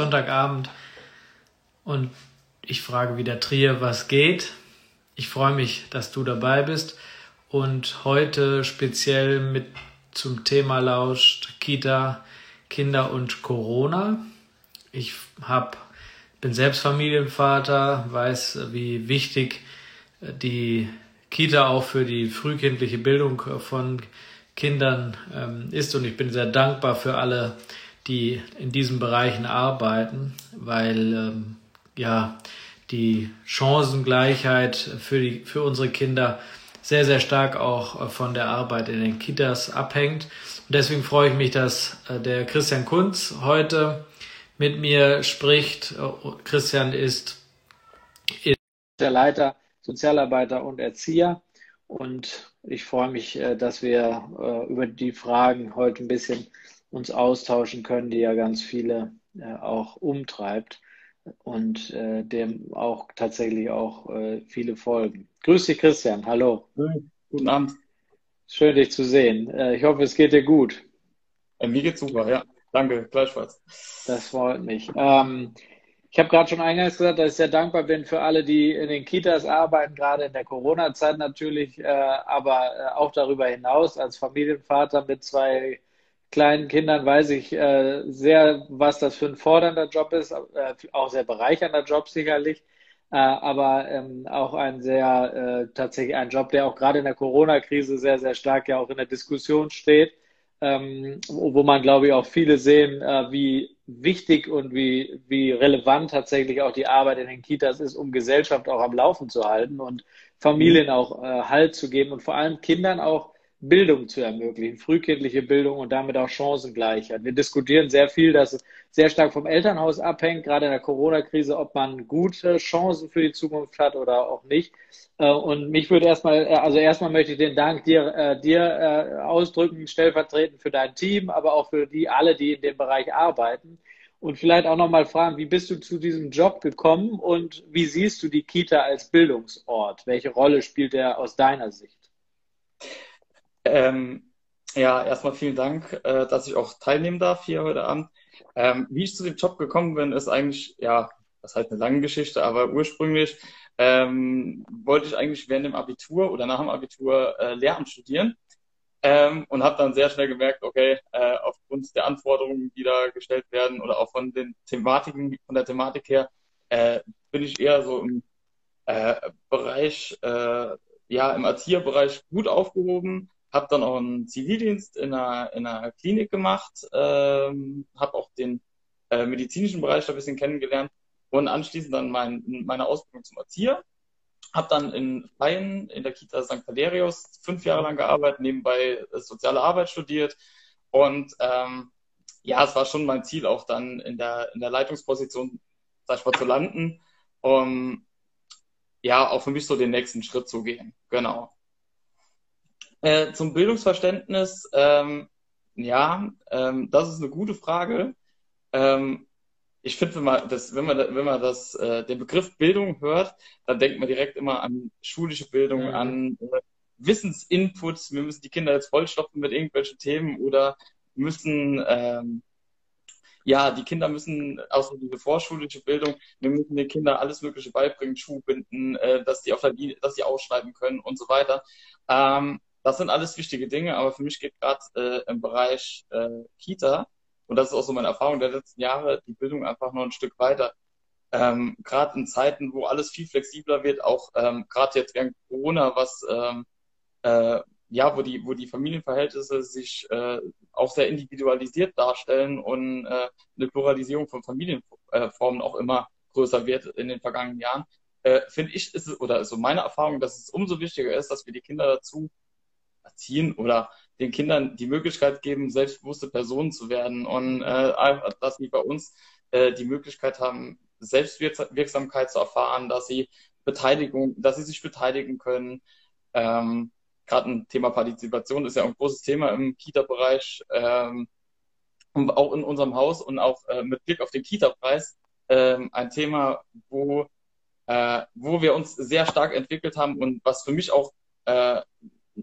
Sonntagabend und ich frage wieder Trier, was geht. Ich freue mich, dass du dabei bist und heute speziell mit zum Thema lauscht Kita, Kinder und Corona. Ich hab, bin selbst Familienvater, weiß, wie wichtig die Kita auch für die frühkindliche Bildung von Kindern ähm, ist und ich bin sehr dankbar für alle die in diesen Bereichen arbeiten, weil ähm, ja die Chancengleichheit für, die, für unsere Kinder sehr, sehr stark auch von der Arbeit in den Kitas abhängt. Und deswegen freue ich mich, dass äh, der Christian Kunz heute mit mir spricht. Christian ist, ist der Leiter Sozialarbeiter und Erzieher. Und ich freue mich, äh, dass wir äh, über die Fragen heute ein bisschen uns austauschen können, die ja ganz viele äh, auch umtreibt und äh, dem auch tatsächlich auch äh, viele folgen. Grüß dich, Christian. Hallo. Guten Abend. Schön, dich zu sehen. Äh, ich hoffe, es geht dir gut. Äh, mir geht's super, ja. Danke, gleichfalls. Das freut mich. Ähm, ich habe gerade schon eingangs gesagt, dass ich sehr dankbar bin für alle, die in den Kitas arbeiten, gerade in der Corona-Zeit natürlich, äh, aber äh, auch darüber hinaus als Familienvater mit zwei kleinen Kindern weiß ich äh, sehr, was das für ein fordernder Job ist, äh, auch sehr bereichernder Job sicherlich, äh, aber ähm, auch ein sehr, äh, tatsächlich ein Job, der auch gerade in der Corona-Krise sehr, sehr stark ja auch in der Diskussion steht, ähm, wo man, glaube ich, auch viele sehen, äh, wie wichtig und wie, wie relevant tatsächlich auch die Arbeit in den Kitas ist, um Gesellschaft auch am Laufen zu halten und Familien auch äh, Halt zu geben und vor allem Kindern auch Bildung zu ermöglichen, frühkindliche Bildung und damit auch Chancengleichheit. Wir diskutieren sehr viel, dass es sehr stark vom Elternhaus abhängt, gerade in der Corona-Krise, ob man gute Chancen für die Zukunft hat oder auch nicht. Äh, und mich würde erstmal, äh, also erstmal möchte ich den Dank dir, äh, dir ausdrücken, stellvertretend für dein Team, aber auch für die alle, die in dem Bereich arbeiten. Und vielleicht auch nochmal fragen, wie bist du zu diesem Job gekommen und wie siehst du die Kita als Bildungsort? Welche Rolle spielt er aus deiner Sicht? Ähm, ja, erstmal vielen Dank, äh, dass ich auch teilnehmen darf hier heute Abend. Ähm, wie ich zu dem Job gekommen bin, ist eigentlich, ja, das ist halt eine lange Geschichte, aber ursprünglich ähm, wollte ich eigentlich während dem Abitur oder nach dem Abitur äh, Lehramt studieren ähm, und habe dann sehr schnell gemerkt, okay, äh, aufgrund der Anforderungen, die da gestellt werden oder auch von den Thematiken, von der Thematik her, äh, bin ich eher so im äh, Bereich, äh, ja, im Erzieherbereich gut aufgehoben habe dann auch einen Zivildienst in einer, in einer Klinik gemacht, ähm, habe auch den äh, medizinischen Bereich ein bisschen kennengelernt und anschließend dann mein, meine Ausbildung zum Erzieher. Habe dann in Bayern in der Kita St. Valerius fünf Jahre lang gearbeitet, nebenbei soziale Arbeit studiert und ähm, ja, es war schon mein Ziel, auch dann in der, in der Leitungsposition, sag ich mal, zu landen, um ja, auch für mich so den nächsten Schritt zu gehen. Genau. Äh, zum Bildungsverständnis, ähm, ja, ähm, das ist eine gute Frage. Ähm, ich finde, wenn man das, wenn man, wenn man das, äh, den Begriff Bildung hört, dann denkt man direkt immer an schulische Bildung, mhm. an äh, Wissensinputs. Wir müssen die Kinder jetzt vollstopfen mit irgendwelchen Themen oder müssen, ähm, ja, die Kinder müssen, außer diese vorschulische Bildung, wir müssen den Kindern alles Mögliche beibringen, Schuh binden, äh, dass die auf der Linie, dass sie ausschreiben können und so weiter. Ähm, das sind alles wichtige Dinge, aber für mich geht gerade äh, im Bereich äh, Kita, und das ist auch so meine Erfahrung der letzten Jahre, die Bildung einfach noch ein Stück weiter. Ähm, gerade in Zeiten, wo alles viel flexibler wird, auch ähm, gerade jetzt während Corona, was ähm, äh, ja, wo die, wo die Familienverhältnisse sich äh, auch sehr individualisiert darstellen und äh, eine Pluralisierung von Familienformen auch immer größer wird in den vergangenen Jahren, äh, finde ich, ist es, oder so meine Erfahrung, dass es umso wichtiger ist, dass wir die Kinder dazu erziehen oder den Kindern die Möglichkeit geben, selbstbewusste Personen zu werden und äh, dass sie bei uns äh, die Möglichkeit haben, Selbstwirksamkeit zu erfahren, dass sie Beteiligung, dass sie sich beteiligen können. Ähm, Gerade ein Thema Partizipation ist ja ein großes Thema im Kita-Bereich ähm, und auch in unserem Haus und auch äh, mit Blick auf den Kita-Preis ähm, ein Thema, wo, äh, wo wir uns sehr stark entwickelt haben und was für mich auch äh,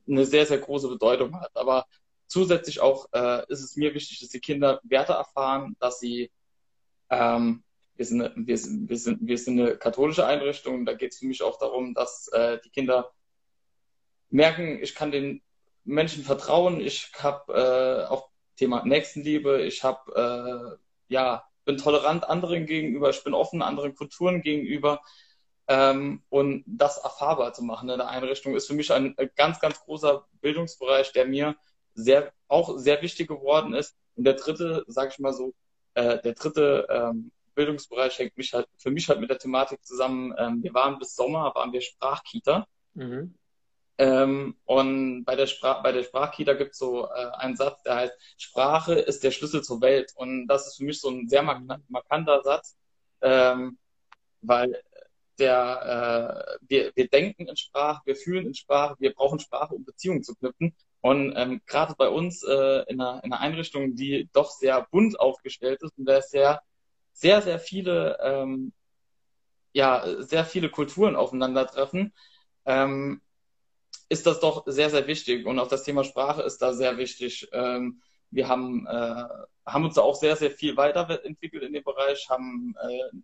eine sehr, sehr große Bedeutung hat. Aber zusätzlich auch äh, ist es mir wichtig, dass die Kinder Werte erfahren, dass sie Ähm, wir, sind, wir, sind, wir, sind, wir sind eine katholische Einrichtung. Da geht es für mich auch darum, dass äh, die Kinder merken, ich kann den Menschen vertrauen. Ich habe äh, auch Thema Nächstenliebe. Ich habe äh, ja bin tolerant anderen gegenüber. Ich bin offen anderen Kulturen gegenüber. Ähm, und das erfahrbar zu machen in der Einrichtung ist für mich ein ganz, ganz großer Bildungsbereich, der mir sehr, auch sehr wichtig geworden ist. Und der dritte, sage ich mal so, äh, der dritte ähm, Bildungsbereich hängt mich halt für mich halt mit der Thematik zusammen. Ähm, wir waren bis Sommer, waren wir Sprachkita. Mhm. Ähm, und bei der, Sprach, bei der Sprachkita gibt es so äh, einen Satz, der heißt, Sprache ist der Schlüssel zur Welt. Und das ist für mich so ein sehr markanter Satz, ähm, weil der, äh, wir, wir denken in Sprache, wir fühlen in Sprache, wir brauchen Sprache, um Beziehungen zu knüpfen. Und ähm, gerade bei uns äh, in, einer, in einer Einrichtung, die doch sehr bunt aufgestellt ist und da sehr, sehr, sehr viele, ähm, ja, sehr viele Kulturen aufeinandertreffen, ähm, ist das doch sehr, sehr wichtig. Und auch das Thema Sprache ist da sehr wichtig. Ähm, wir haben, äh, haben uns da auch sehr, sehr viel weiterentwickelt in dem Bereich, haben, äh,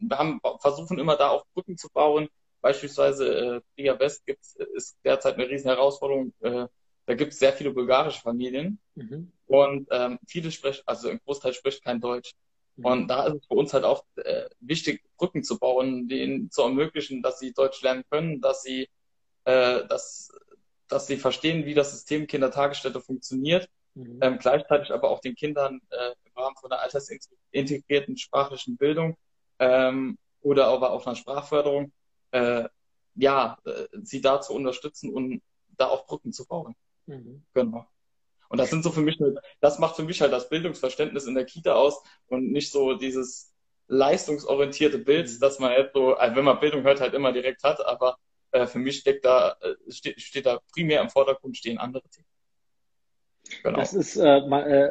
wir haben versuchen immer da auch Brücken zu bauen. Beispielsweise äh, Riga West gibt's, ist derzeit eine riesen Herausforderung. Äh, da gibt es sehr viele bulgarische Familien mhm. und ähm, viele sprechen, also ein Großteil spricht kein Deutsch. Mhm. Und da ist es für uns halt auch äh, wichtig, Brücken zu bauen, denen zu ermöglichen, dass sie Deutsch lernen können, dass sie, äh, dass, dass sie verstehen, wie das System Kindertagesstätte funktioniert, mhm. ähm, gleichzeitig aber auch den Kindern äh, im Rahmen von einer altersintegrierten sprachlichen Bildung ähm, oder aber auch einer Sprachförderung, äh, ja, äh, sie da zu unterstützen und da auch Brücken zu bauen. Mhm. Genau. Und das sind so für mich, das macht für mich halt das Bildungsverständnis in der Kita aus und nicht so dieses leistungsorientierte Bild, mhm. dass man jetzt so, also wenn man Bildung hört, halt immer direkt hat, aber äh, für mich steckt da, äh, steht, steht da primär im Vordergrund stehen andere Themen. Genau. Das ist, äh, man, äh,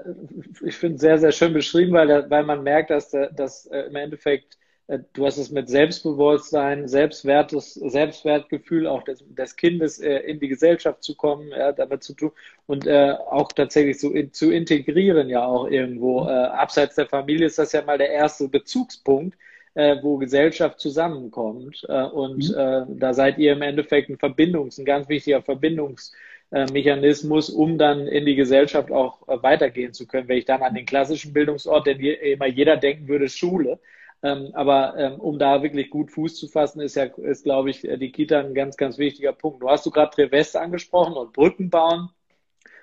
ich finde, sehr, sehr schön beschrieben, weil, weil man merkt, dass, dass äh, im Endeffekt äh, du hast es mit Selbstbewusstsein, Selbstwertes, Selbstwertgefühl auch des, des Kindes äh, in die Gesellschaft zu kommen, ja, damit zu tun und äh, auch tatsächlich so in, zu integrieren ja auch irgendwo. Äh, abseits der Familie ist das ja mal der erste Bezugspunkt, äh, wo Gesellschaft zusammenkommt. Äh, und mhm. äh, da seid ihr im Endeffekt ein Verbindungs, ein ganz wichtiger Verbindungsmechanismus, um dann in die Gesellschaft auch äh, weitergehen zu können. Wenn ich dann an den klassischen Bildungsort, denn immer jeder denken würde, Schule, ähm, aber ähm, um da wirklich gut Fuß zu fassen, ist ja, ist, glaube ich, die Kita ein ganz, ganz wichtiger Punkt. Du hast du gerade Trevest angesprochen und Brücken bauen.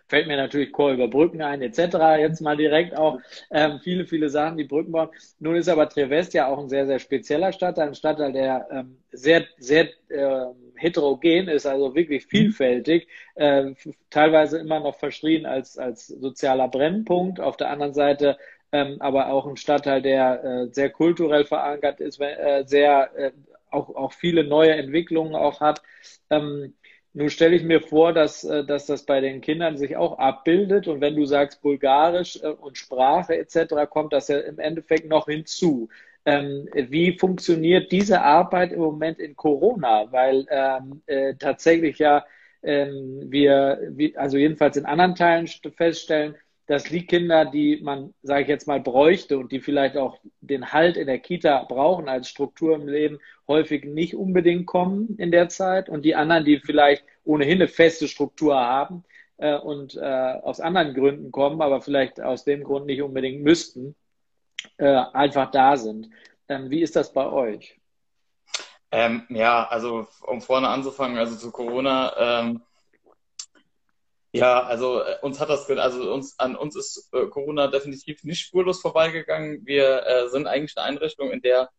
Fällt mir natürlich Chor über Brücken ein, etc. Jetzt mal direkt auch ähm, viele, viele Sachen, die Brücken bauen. Nun ist aber Trevest ja auch ein sehr, sehr spezieller Stadtteil, ein Stadtteil, der ähm, sehr, sehr äh, heterogen ist, also wirklich vielfältig, äh, teilweise immer noch verschrien als, als sozialer Brennpunkt. Auf der anderen Seite ähm, aber auch ein Stadtteil, der äh, sehr kulturell verankert ist, äh, sehr äh, auch, auch viele neue Entwicklungen auch hat. Ähm, nun stelle ich mir vor, dass, äh, dass das bei den Kindern sich auch abbildet. Und wenn du sagst Bulgarisch äh, und Sprache etc., kommt das ja im Endeffekt noch hinzu. Ähm, wie funktioniert diese Arbeit im Moment in Corona? Weil ähm, äh, tatsächlich ja ähm, wir, wie, also jedenfalls in anderen Teilen feststellen, dass die Kinder, die man, sage ich jetzt mal, bräuchte und die vielleicht auch den Halt in der Kita brauchen als Struktur im Leben, häufig nicht unbedingt kommen in der Zeit und die anderen, die vielleicht ohnehin eine feste Struktur haben äh, und äh, aus anderen Gründen kommen, aber vielleicht aus dem Grund nicht unbedingt müssten, äh, einfach da sind. Ähm, wie ist das bei euch? Ähm, ja, also um vorne anzufangen, also zu Corona, ähm, ja, also äh, uns hat das, also uns an uns ist äh, Corona definitiv nicht spurlos vorbeigegangen. Wir äh, sind eigentlich eine Einrichtung, in der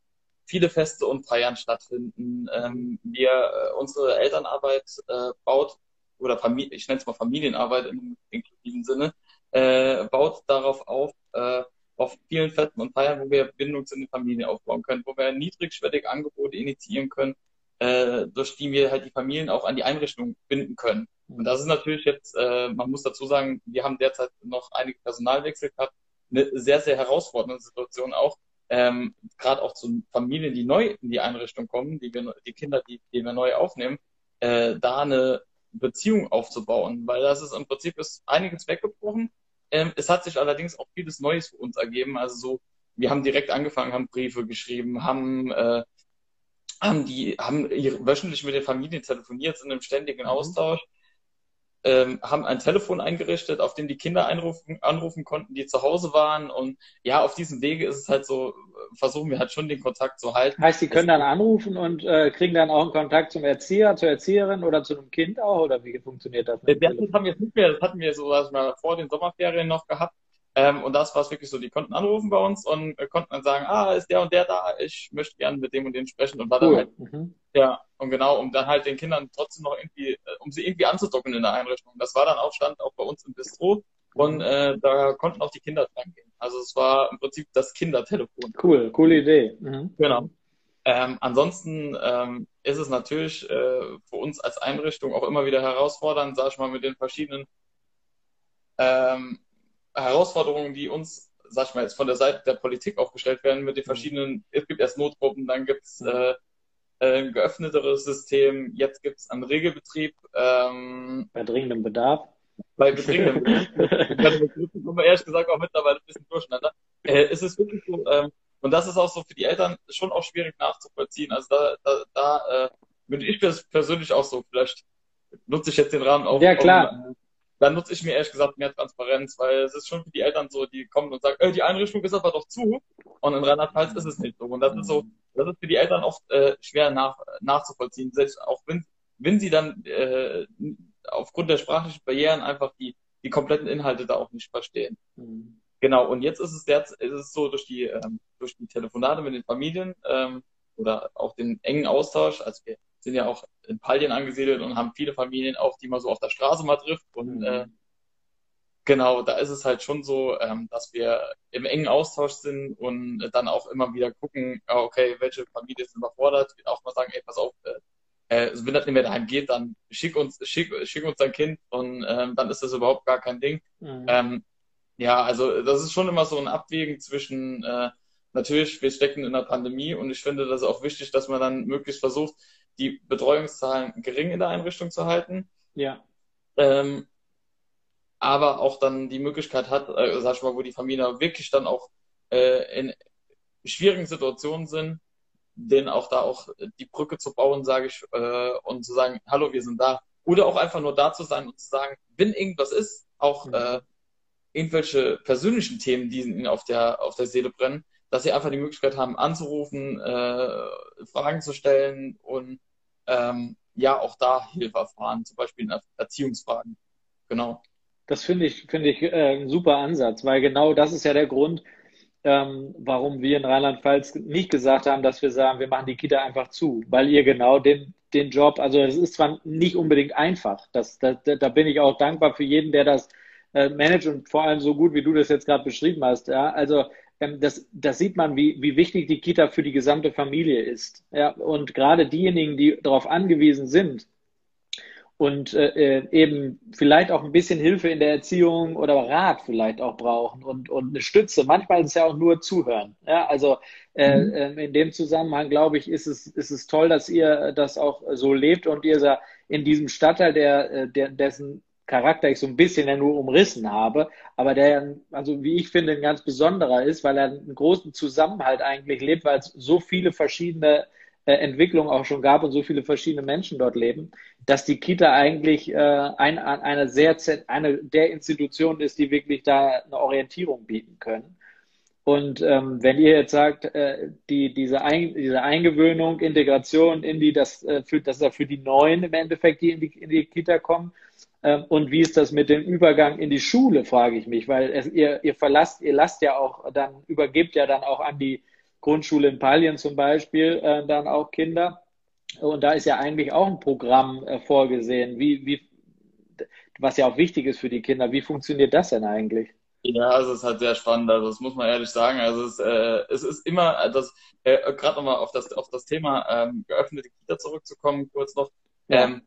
viele Feste und Feiern stattfinden. Ähm, wir äh, unsere Elternarbeit äh, baut oder Familie, ich nenne es mal Familienarbeit im inklusiven Sinne, äh, baut darauf auf, äh, auf vielen Festen und Feiern, wo wir Bindung zu den Familien aufbauen können, wo wir niedrigschwellige Angebote initiieren können, äh, durch die wir halt die Familien auch an die Einrichtung binden können. Und das ist natürlich jetzt, äh, man muss dazu sagen, wir haben derzeit noch einige Personalwechsel gehabt, eine sehr, sehr herausfordernde Situation auch, ähm, gerade auch zu Familien, die neu in die Einrichtung kommen, die, wir, die Kinder, die, die wir neu aufnehmen, äh, da eine Beziehung aufzubauen, weil das ist im Prinzip ist einiges weggebrochen. Ähm, es hat sich allerdings auch vieles Neues für uns ergeben, also so wir haben direkt angefangen, haben Briefe geschrieben, haben, äh, haben die, haben wöchentlich mit den Familien telefoniert, sind im ständigen mhm. Austausch ähm, haben ein Telefon eingerichtet, auf dem die Kinder einrufen, anrufen konnten, die zu Hause waren. Und ja, auf diesem Wege ist es halt so, versuchen wir halt schon den Kontakt zu halten. Heißt, die können dann anrufen und äh, kriegen dann auch einen Kontakt zum Erzieher, zur Erzieherin oder zu einem Kind auch? Oder wie funktioniert das? Das, das haben wir jetzt nicht mehr, das hatten wir so, sag ich mal, vor den Sommerferien noch gehabt. Ähm, und das war es wirklich so, die konnten anrufen bei uns und äh, konnten dann sagen, ah, ist der und der da, ich möchte gerne mit dem und dem sprechen und war cool. dann halt, mhm. ja, und genau, um dann halt den Kindern trotzdem noch irgendwie, äh, um sie irgendwie anzudocken in der Einrichtung. Das war dann auch, stand auch bei uns im Bistro und äh, da konnten auch die Kinder dran gehen. Also es war im Prinzip das Kindertelefon. Cool, coole Idee. Mhm. Genau. Ähm, ansonsten ähm, ist es natürlich äh, für uns als Einrichtung auch immer wieder herausfordernd, sag ich mal, mit den verschiedenen ähm, Herausforderungen, die uns, sag ich mal, jetzt von der Seite der Politik aufgestellt werden, mit den mhm. verschiedenen, es gibt erst Notgruppen, dann gibt's mhm. äh, ein geöffneteres System, jetzt gibt's einen Regelbetrieb. Ähm, bei dringendem Bedarf. Bei dringendem Bedarf. ich bin ehrlich gesagt auch mittlerweile ein bisschen durcheinander. Äh, es ist wirklich so, ähm, und das ist auch so für die Eltern schon auch schwierig nachzuvollziehen. Also da, da, da äh, bin ich persönlich auch so, vielleicht nutze ich jetzt den Rahmen auch. Ja, klar. Um, dann nutze ich mir ehrlich gesagt mehr Transparenz, weil es ist schon für die Eltern so, die kommen und sagen, äh, die Einrichtung ist aber doch zu. Und in Rheinland-Pfalz ist es nicht so. Und das ist so, das ist für die Eltern oft äh, schwer nach, nachzuvollziehen, selbst auch wenn, wenn sie dann äh, aufgrund der sprachlichen Barrieren einfach die, die kompletten Inhalte da auch nicht verstehen. Mhm. Genau, und jetzt ist es, jetzt ist es so durch die, ähm, durch die Telefonate mit den Familien ähm, oder auch den engen Austausch, also wir sind ja auch in Pallien angesiedelt und haben viele Familien auch, die man so auf der Straße mal trifft. Und mhm. äh, genau, da ist es halt schon so, ähm, dass wir im engen Austausch sind und dann auch immer wieder gucken, okay, welche Familie ist überfordert, auch mal sagen, ey, pass auf, äh, äh, wenn das nicht mehr daheim geht, dann schick uns, schick, schick uns dein Kind und ähm, dann ist das überhaupt gar kein Ding. Mhm. Ähm, ja, also das ist schon immer so ein Abwägen zwischen äh, natürlich, wir stecken in der Pandemie und ich finde das auch wichtig, dass man dann möglichst versucht, die Betreuungszahlen gering in der Einrichtung zu halten. Ja. Ähm, aber auch dann die Möglichkeit hat, äh, sag ich mal, wo die Familien wirklich dann auch äh, in schwierigen Situationen sind, denen auch da auch die Brücke zu bauen, sage ich, äh, und zu sagen, hallo, wir sind da. Oder auch einfach nur da zu sein und zu sagen, wenn irgendwas ist, auch mhm. äh, irgendwelche persönlichen Themen, die ihnen auf der, auf der Seele brennen, dass sie einfach die Möglichkeit haben, anzurufen, äh, Fragen zu stellen und ähm, ja auch da Hilfe erfahren, zum Beispiel in Erziehungsfragen. Genau. Das finde ich, finde ich äh, ein super Ansatz, weil genau das ist ja der Grund, ähm, warum wir in Rheinland-Pfalz nicht gesagt haben, dass wir sagen, wir machen die Kita einfach zu, weil ihr genau den, den Job, also es ist zwar nicht unbedingt einfach, das, da, da bin ich auch dankbar für jeden, der das äh, managt und vor allem so gut, wie du das jetzt gerade beschrieben hast. Ja? Also das, das sieht man, wie, wie wichtig die Kita für die gesamte Familie ist. Ja, und gerade diejenigen, die darauf angewiesen sind und äh, äh, eben vielleicht auch ein bisschen Hilfe in der Erziehung oder Rat vielleicht auch brauchen und, und eine Stütze. Manchmal ist es ja auch nur zuhören. Ja, also äh, mhm. Ähm, in dem Zusammenhang glaube ich, ist es, ist es toll, dass ihr das auch so lebt und ihr in diesem Stadtteil, der, äh, der, dessen Charakter ich so ein bisschen ja nur umrissen habe, aber der, also wie ich finde, ein ganz besonderer ist, weil er einen großen Zusammenhalt eigentlich lebt, weil es so viele verschiedene äh, Entwicklungen auch schon gab und so viele verschiedene Menschen dort leben, dass die Kita eigentlich äh, ein, eine sehr eine der Institutionen ist, die wirklich da eine Orientierung bieten können. Und ähm, wenn ihr jetzt sagt, äh, die, diese, Ein diese Eingewöhnung, Integration in die, das, äh, für, das ist ja für die Neuen im Endeffekt, die in die, in die Kita kommen, und wie ist das mit dem Übergang in die Schule, frage ich mich, weil es, ihr, ihr verlasst, ihr lasst ja auch dann, übergebt ja dann auch an die Grundschule in Palien zum Beispiel äh, dann auch Kinder. Und da ist ja eigentlich auch ein Programm äh, vorgesehen, wie, wie, was ja auch wichtig ist für die Kinder. Wie funktioniert das denn eigentlich? Ja, also es ist halt sehr spannend, also das muss man ehrlich sagen. Also es, äh, es ist immer, das, äh, gerade nochmal auf das, auf das Thema ähm, geöffnete Kita zurückzukommen, kurz noch. Ja. Ähm,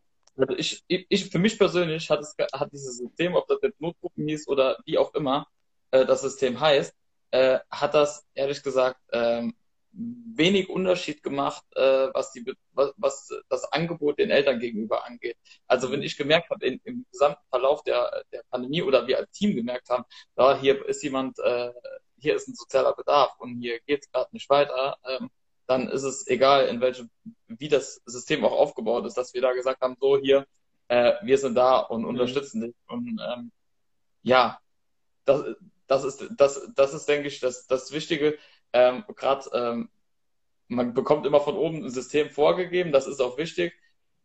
ich, ich, für mich persönlich hat, es, hat dieses System, ob das jetzt Notgruppen hieß oder wie auch immer äh, das System heißt, äh, hat das ehrlich gesagt ähm, wenig Unterschied gemacht, äh, was, die, was, was das Angebot den Eltern gegenüber angeht. Also wenn ich gemerkt habe, im gesamten Verlauf der, der Pandemie oder wir als Team gemerkt haben, da hier ist jemand, äh, hier ist ein sozialer Bedarf und hier geht es gerade nicht weiter, ähm, dann ist es egal, in welchem, wie das System auch aufgebaut ist, dass wir da gesagt haben, so hier, äh, wir sind da und mhm. unterstützen dich. Und ähm, ja, das, das ist, das, das ist, denke ich, das, das Wichtige. Ähm, Gerade ähm, man bekommt immer von oben ein System vorgegeben, das ist auch wichtig.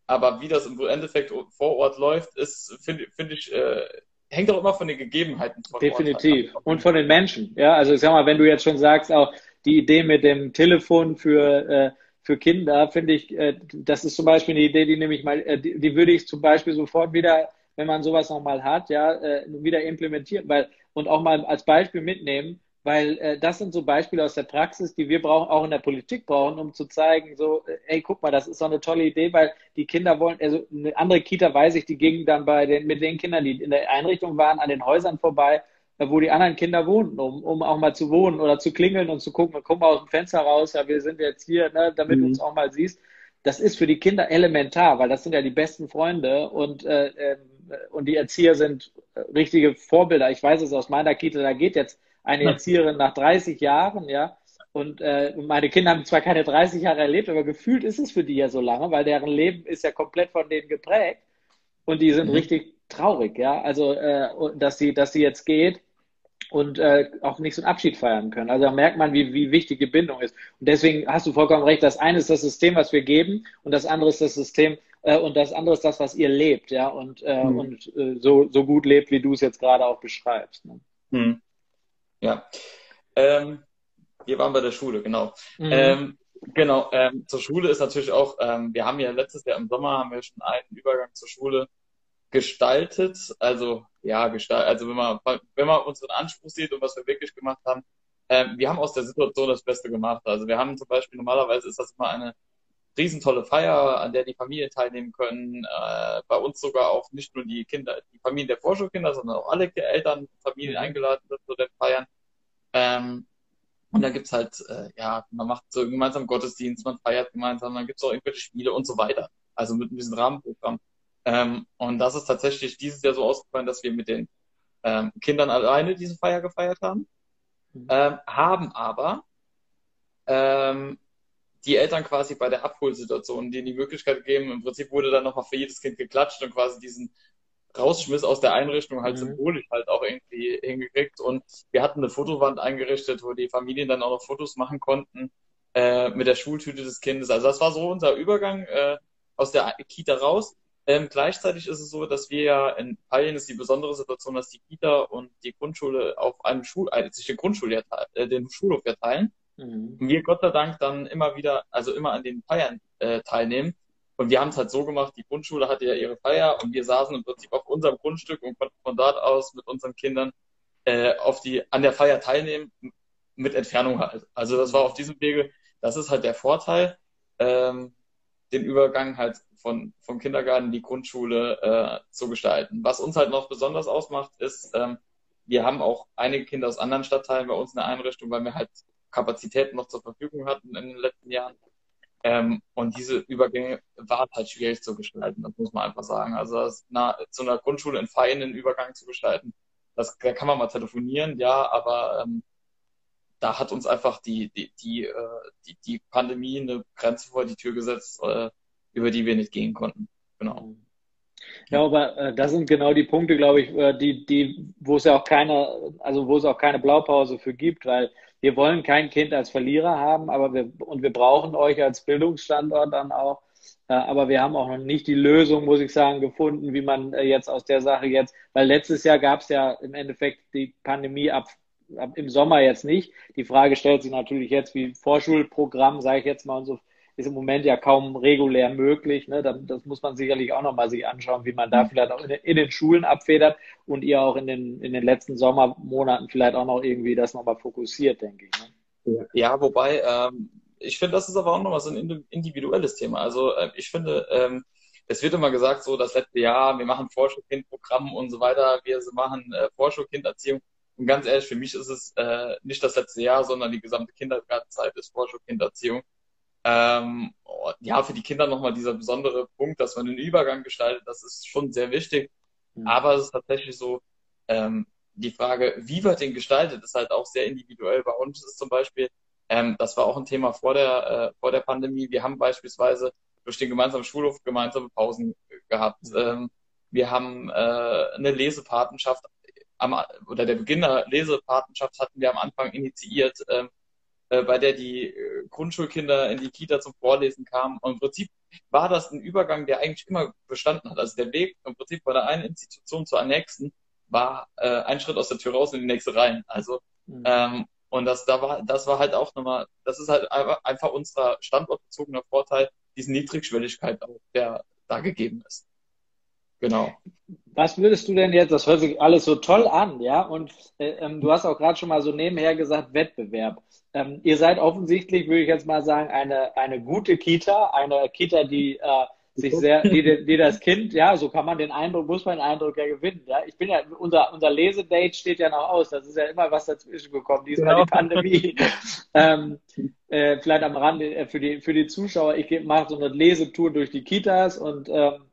Aber wie das im Endeffekt vor Ort läuft, ist, finde find ich, äh, hängt auch immer von den Gegebenheiten von Definitiv. Ort Und von den Menschen. Ja, also ich sag mal, wenn du jetzt schon sagst, auch die Idee mit dem Telefon für, äh, für Kinder, finde ich, äh, das ist zum Beispiel eine Idee, die nehme ich mal, äh, die, die würde ich zum Beispiel sofort wieder, wenn man sowas nochmal hat, ja, äh, wieder implementieren, weil, und auch mal als Beispiel mitnehmen, weil äh, das sind so Beispiele aus der Praxis, die wir brauchen, auch in der Politik brauchen, um zu zeigen, so, äh, ey, guck mal, das ist so eine tolle Idee, weil die Kinder wollen, also eine andere Kita weiß ich, die gingen dann bei den, mit den Kindern, die in der Einrichtung waren, an den Häusern vorbei, wo die anderen Kinder wohnten, um, um auch mal zu wohnen oder zu klingeln und zu gucken, guck mal aus dem Fenster raus, ja, wir sind jetzt hier, ne, damit mhm. du uns auch mal siehst. Das ist für die Kinder elementar, weil das sind ja die besten Freunde und, äh, äh, und die Erzieher sind äh, richtige Vorbilder. Ich weiß es aus meiner Kita, da geht jetzt eine Erzieherin nach 30 Jahren, ja. Und äh, meine Kinder haben zwar keine 30 Jahre erlebt, aber gefühlt ist es für die ja so lange, weil deren Leben ist ja komplett von denen geprägt. Und die sind mhm. richtig traurig, ja. Also, äh, dass sie, dass sie jetzt geht und äh, auch nicht so einen Abschied feiern können. Also da merkt man, wie, wie wichtig die Bindung ist. Und deswegen hast du vollkommen recht. Das eine ist das System, was wir geben, und das andere ist das System, äh, und das andere ist das, was ihr lebt, ja, und, äh, mhm. und äh, so, so gut lebt, wie du es jetzt gerade auch beschreibst. Ne? Mhm. Ja. Ähm, wir waren bei der Schule, genau. Mhm. Ähm, genau, ähm, zur Schule ist natürlich auch, ähm, wir haben ja letztes Jahr im Sommer haben wir schon einen Übergang zur Schule gestaltet. Also ja, gestaltet, also wenn man, wenn man unseren Anspruch sieht und was wir wirklich gemacht haben, ähm, wir haben aus der Situation das Beste gemacht. Also wir haben zum Beispiel normalerweise ist das immer eine riesentolle Feier, an der die Familien teilnehmen können. Äh, bei uns sogar auch nicht nur die Kinder, die Familien der Vorschulkinder, sondern auch alle Eltern, Familien eingeladen sind zu den Feiern. Ähm, und dann gibt's halt, äh, ja, man macht so gemeinsam Gottesdienst, man feiert gemeinsam, dann gibt's auch irgendwelche Spiele und so weiter. Also mit diesem Rahmenprogramm. Ähm, und das ist tatsächlich dieses Jahr so ausgefallen, dass wir mit den ähm, Kindern alleine diese Feier gefeiert haben. Mhm. Ähm, haben aber ähm, die Eltern quasi bei der Abholsituation denen die Möglichkeit gegeben. Im Prinzip wurde dann nochmal für jedes Kind geklatscht und quasi diesen Rausschmiss aus der Einrichtung halt mhm. symbolisch halt auch irgendwie hingekriegt. Und wir hatten eine Fotowand eingerichtet, wo die Familien dann auch noch Fotos machen konnten äh, mit der Schultüte des Kindes. Also das war so unser Übergang äh, aus der Kita raus. Ähm, gleichzeitig ist es so, dass wir ja in Italien ist die besondere Situation, dass die Kita und die Grundschule auf einem Schul, äh, sich den Grundschuljahr, äh, den Schulhof erteilen. Mhm. Und wir Gott sei Dank dann immer wieder, also immer an den Feiern äh, teilnehmen. Und wir haben es halt so gemacht, die Grundschule hatte ja ihre Feier und wir saßen im Prinzip auf unserem Grundstück und konnten von dort aus mit unseren Kindern äh, auf die, an der Feier teilnehmen, mit Entfernung halt. Also das war auf diesem Wege, das ist halt der Vorteil, ähm, den Übergang halt von, vom Kindergarten in die Grundschule äh, zu gestalten. Was uns halt noch besonders ausmacht, ist, ähm, wir haben auch einige Kinder aus anderen Stadtteilen bei uns in der Einrichtung, weil wir halt Kapazitäten noch zur Verfügung hatten in den letzten Jahren. Ähm, und diese Übergänge waren halt schwierig zu gestalten, das muss man einfach sagen. Also na, zu einer Grundschule einen Übergang zu gestalten, das, da kann man mal telefonieren, ja, aber ähm, da hat uns einfach die, die, die, äh, die, die Pandemie eine Grenze vor die Tür gesetzt, äh, über die wir nicht gehen konnten. Genau. Ja, aber äh, das sind genau die Punkte, glaube ich, äh, die, die, wo es ja auch keine, also wo es auch keine Blaupause für gibt, weil wir wollen kein Kind als Verlierer haben, aber wir, und wir brauchen euch als Bildungsstandort dann auch. Äh, aber wir haben auch noch nicht die Lösung, muss ich sagen, gefunden, wie man äh, jetzt aus der Sache jetzt, weil letztes Jahr gab es ja im Endeffekt die Pandemie ab, im Sommer jetzt nicht. Die Frage stellt sich natürlich jetzt, wie Vorschulprogramm, sage ich jetzt mal und so ist im Moment ja kaum regulär möglich. Ne? Das muss man sicherlich auch nochmal sich anschauen, wie man da mhm. vielleicht auch in den Schulen abfedert und ihr auch in den, in den letzten Sommermonaten vielleicht auch noch irgendwie das nochmal fokussiert, denke ich. Ne? Ja, wobei, ähm, ich finde, das ist aber auch nochmal so ein individuelles Thema. Also äh, ich finde, ähm, es wird immer gesagt, so das letzte Jahr, wir machen Vorschulkindprogramm und so weiter, wir machen äh, Vorschulkinderziehung. Und ganz ehrlich, für mich ist es äh, nicht das letzte Jahr, sondern die gesamte Kindergartenzeit ist Vorschulkinderziehung. Ähm, ja, für die Kinder nochmal dieser besondere Punkt, dass man den Übergang gestaltet, das ist schon sehr wichtig. Mhm. Aber es ist tatsächlich so, ähm, die Frage, wie wird den gestaltet, ist halt auch sehr individuell. Bei uns ist zum Beispiel, ähm, das war auch ein Thema vor der, äh, vor der Pandemie. Wir haben beispielsweise durch den gemeinsamen Schulhof gemeinsame Pausen gehabt. Mhm. Ähm, wir haben äh, eine Lesepatenschaft am, oder der Beginn der Lesepatenschaft hatten wir am Anfang initiiert, äh, äh, bei der die äh, Grundschulkinder in die Kita zum Vorlesen kamen. Und im Prinzip war das ein Übergang, der eigentlich immer bestanden hat. Also der Weg im Prinzip von der einen Institution zur nächsten war äh, ein Schritt aus der Tür raus in die nächste rein. Also mhm. ähm, und das da war das war halt auch nochmal, das ist halt einfach unser standortbezogener Vorteil, diese Niedrigschwelligkeit auch, der da gegeben ist. Genau. Was würdest du denn jetzt, das hört sich alles so toll an, ja, und äh, ähm, du hast auch gerade schon mal so nebenher gesagt, Wettbewerb. Ähm, ihr seid offensichtlich, würde ich jetzt mal sagen, eine, eine gute Kita, eine Kita, die äh, sich sehr, die, die das Kind, ja, so kann man den Eindruck, muss man den Eindruck ja gewinnen. Ja, ich bin ja, unser, unser Lesedate steht ja noch aus. Das ist ja immer was dazwischen gekommen. Diesmal genau. die Pandemie. ähm, äh, vielleicht am Rande äh, für die, für die Zuschauer. Ich mache so eine Lesetour durch die Kitas und ähm,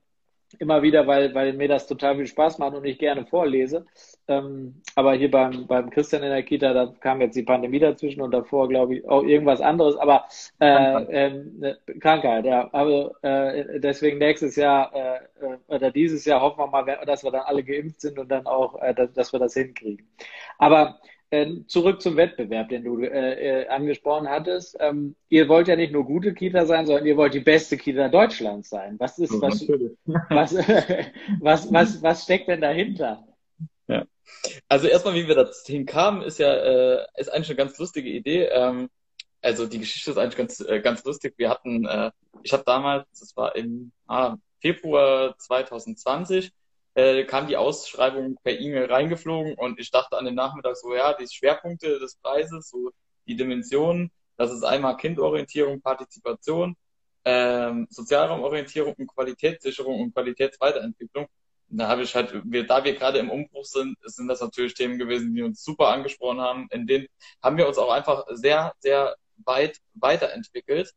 immer wieder, weil, weil mir das total viel Spaß macht und ich gerne vorlese. Ähm, aber hier beim, beim Christian in der Kita, da kam jetzt die Pandemie dazwischen und davor, glaube ich, auch irgendwas anderes. Aber äh, äh, Krankheit, ja. Aber äh, deswegen nächstes Jahr äh, oder dieses Jahr hoffen wir mal, dass wir dann alle geimpft sind und dann auch, äh, dass, dass wir das hinkriegen. Aber zurück zum Wettbewerb, den du äh, äh, angesprochen hattest. Ähm, ihr wollt ja nicht nur gute Kita sein, sondern ihr wollt die beste Kita Deutschlands sein. Was ist, oh, was, was, was, was, was steckt denn dahinter? Ja. Also erstmal, wie wir das hinkamen, ist ja äh, ist eigentlich eine ganz lustige Idee. Ähm, also die Geschichte ist eigentlich ganz äh, ganz lustig. Wir hatten, äh, ich habe damals, das war im ah, Februar 2020, äh, kam die Ausschreibung per E-Mail reingeflogen und ich dachte an dem Nachmittag so, ja, die Schwerpunkte des Preises, so die Dimensionen, das ist einmal Kindorientierung, Partizipation, ähm, Sozialraumorientierung und Qualitätssicherung und Qualitätsweiterentwicklung. Und da habe ich halt, wir, da wir gerade im Umbruch sind, sind das natürlich Themen gewesen, die uns super angesprochen haben. In denen haben wir uns auch einfach sehr, sehr weit weiterentwickelt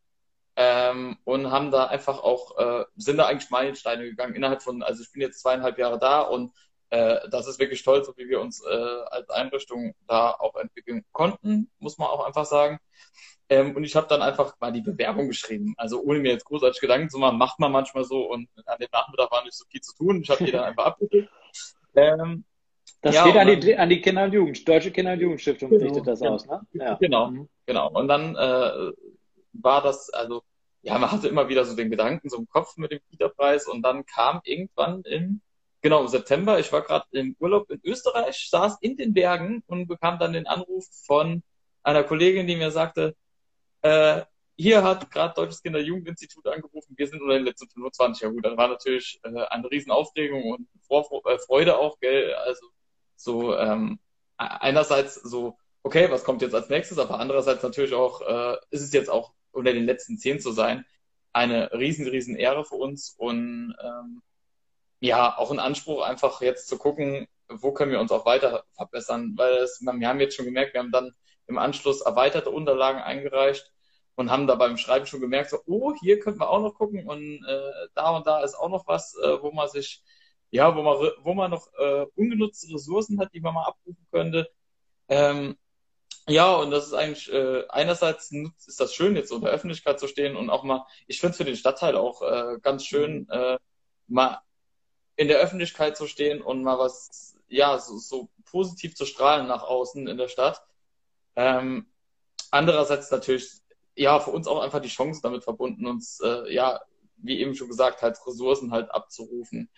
ähm, und haben da einfach auch, äh, sind da eigentlich Meilensteine gegangen innerhalb von, also ich bin jetzt zweieinhalb Jahre da und äh, das ist wirklich toll, so wie wir uns äh, als Einrichtung da auch entwickeln konnten, muss man auch einfach sagen. Ähm, und ich habe dann einfach mal die Bewerbung geschrieben. Also ohne mir jetzt großartig Gedanken zu machen, macht man manchmal so und an dem Nachmittag war nicht so viel zu tun. Ich habe die dann einfach abgegeben. Ähm, das ja, geht an die, an die Kinder- und Jugend, Deutsche Kinder- und Jugendstiftung genau, richtet das genau, aus, ne? Ja. Genau, mhm. genau. Und dann äh, war das, also, ja, man hatte immer wieder so den Gedanken so im Kopf mit dem Kita-Preis und dann kam irgendwann im, genau, im September, ich war gerade im Urlaub in Österreich, saß in den Bergen und bekam dann den Anruf von einer Kollegin, die mir sagte, äh, hier hat gerade Deutsches Kinder-Jugendinstitut angerufen, wir sind unter den letzten 25. Ja gut, dann war natürlich äh, eine Riesenaufregung und Vorfreude äh, Freude auch, gell, also so ähm, einerseits so, okay, was kommt jetzt als nächstes, aber andererseits natürlich auch, äh, ist es jetzt auch unter den letzten zehn zu sein, eine riesen, riesen Ehre für uns und ähm, ja, auch ein Anspruch, einfach jetzt zu gucken, wo können wir uns auch weiter verbessern, weil es, wir haben jetzt schon gemerkt, wir haben dann im Anschluss erweiterte Unterlagen eingereicht und haben da beim Schreiben schon gemerkt, so, oh, hier könnten wir auch noch gucken und äh, da und da ist auch noch was, äh, wo man sich, ja, wo man, wo man noch äh, ungenutzte Ressourcen hat, die man mal abrufen könnte. Ähm, ja, und das ist eigentlich, äh, einerseits ist das schön, jetzt so in der Öffentlichkeit zu stehen und auch mal, ich finde es für den Stadtteil auch äh, ganz schön, mhm. äh, mal in der Öffentlichkeit zu stehen und mal was, ja, so, so positiv zu strahlen nach außen in der Stadt. Ähm, andererseits natürlich, ja, für uns auch einfach die Chance damit verbunden, uns, äh, ja, wie eben schon gesagt, halt Ressourcen halt abzurufen.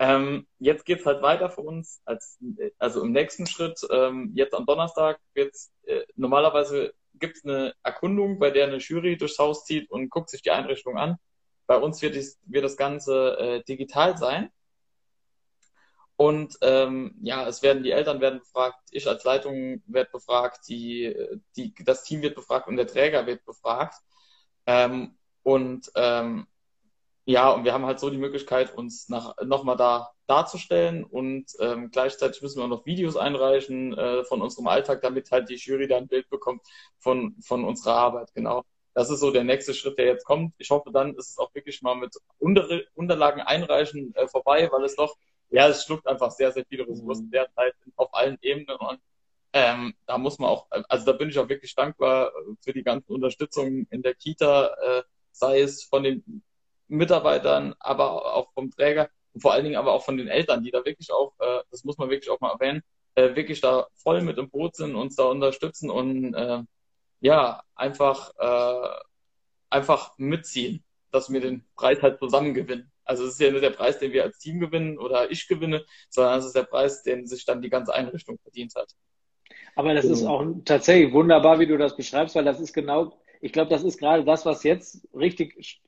Ähm, jetzt geht's halt weiter für uns, als, also im nächsten Schritt. Ähm, jetzt am Donnerstag wird's, äh, normalerweise gibt's eine Erkundung, bei der eine Jury durchs Haus zieht und guckt sich die Einrichtung an. Bei uns wird, dies, wird das Ganze äh, digital sein. Und ähm, ja, es werden die Eltern werden befragt, ich als Leitung werde befragt, die, die, das Team wird befragt und der Träger wird befragt. Ähm, und ähm, ja, und wir haben halt so die Möglichkeit, uns nach, nochmal da darzustellen und ähm, gleichzeitig müssen wir auch noch Videos einreichen äh, von unserem Alltag, damit halt die Jury da ein Bild bekommt von, von unserer Arbeit, genau. Das ist so der nächste Schritt, der jetzt kommt. Ich hoffe, dann ist es auch wirklich mal mit Unter Unterlagen einreichen äh, vorbei, weil es doch ja, es schluckt einfach sehr, sehr viele Ressourcen mhm. derzeit auf allen Ebenen und ähm, da muss man auch, also da bin ich auch wirklich dankbar für die ganzen Unterstützungen in der Kita, äh, sei es von den Mitarbeitern, aber auch vom Träger und vor allen Dingen aber auch von den Eltern, die da wirklich auch, äh, das muss man wirklich auch mal erwähnen, äh, wirklich da voll mit im Boot sind, uns da unterstützen und äh, ja, einfach, äh, einfach mitziehen, dass wir den Preis halt zusammen gewinnen. Also es ist ja nicht der Preis, den wir als Team gewinnen oder ich gewinne, sondern es ist der Preis, den sich dann die ganze Einrichtung verdient hat. Aber das ist genau. auch tatsächlich wunderbar, wie du das beschreibst, weil das ist genau, ich glaube, das ist gerade das, was jetzt richtig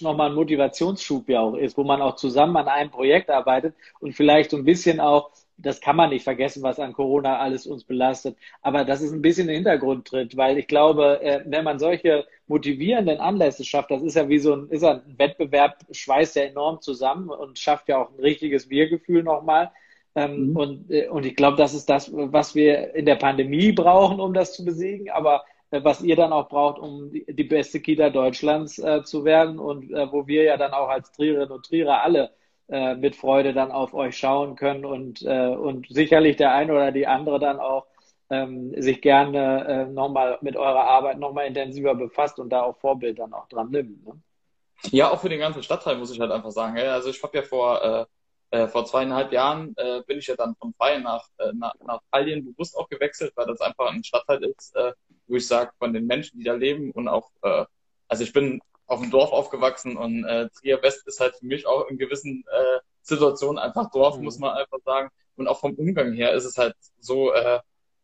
nochmal ein Motivationsschub ja auch ist, wo man auch zusammen an einem Projekt arbeitet und vielleicht so ein bisschen auch, das kann man nicht vergessen, was an Corona alles uns belastet, aber das ist ein bisschen in den Hintergrund tritt, weil ich glaube, äh, wenn man solche motivierenden Anlässe schafft, das ist ja wie so ein, ist ein Wettbewerb, schweißt ja enorm zusammen und schafft ja auch ein richtiges Wir-Gefühl nochmal. Ähm, mhm. und, äh, und ich glaube, das ist das, was wir in der Pandemie brauchen, um das zu besiegen, aber was ihr dann auch braucht, um die, die beste Kita Deutschlands äh, zu werden und äh, wo wir ja dann auch als Trierinnen und Trierer alle äh, mit Freude dann auf euch schauen können und, äh, und sicherlich der eine oder die andere dann auch ähm, sich gerne äh, nochmal mit eurer Arbeit nochmal intensiver befasst und da auch Vorbild dann auch dran nimmt. Ne? Ja, auch für den ganzen Stadtteil muss ich halt einfach sagen. Also ich habe ja vor äh, äh, vor zweieinhalb Jahren äh, bin ich ja dann von Bayern nach, äh, nach, nach Italien bewusst auch gewechselt, weil das einfach ein Stadtteil ist, äh, wo ich sage, von den Menschen, die da leben und auch, äh, also ich bin auf dem Dorf aufgewachsen und äh, Trier West ist halt für mich auch in gewissen äh, Situationen einfach Dorf, mhm. muss man einfach sagen. Und auch vom Umgang her ist es halt so, äh,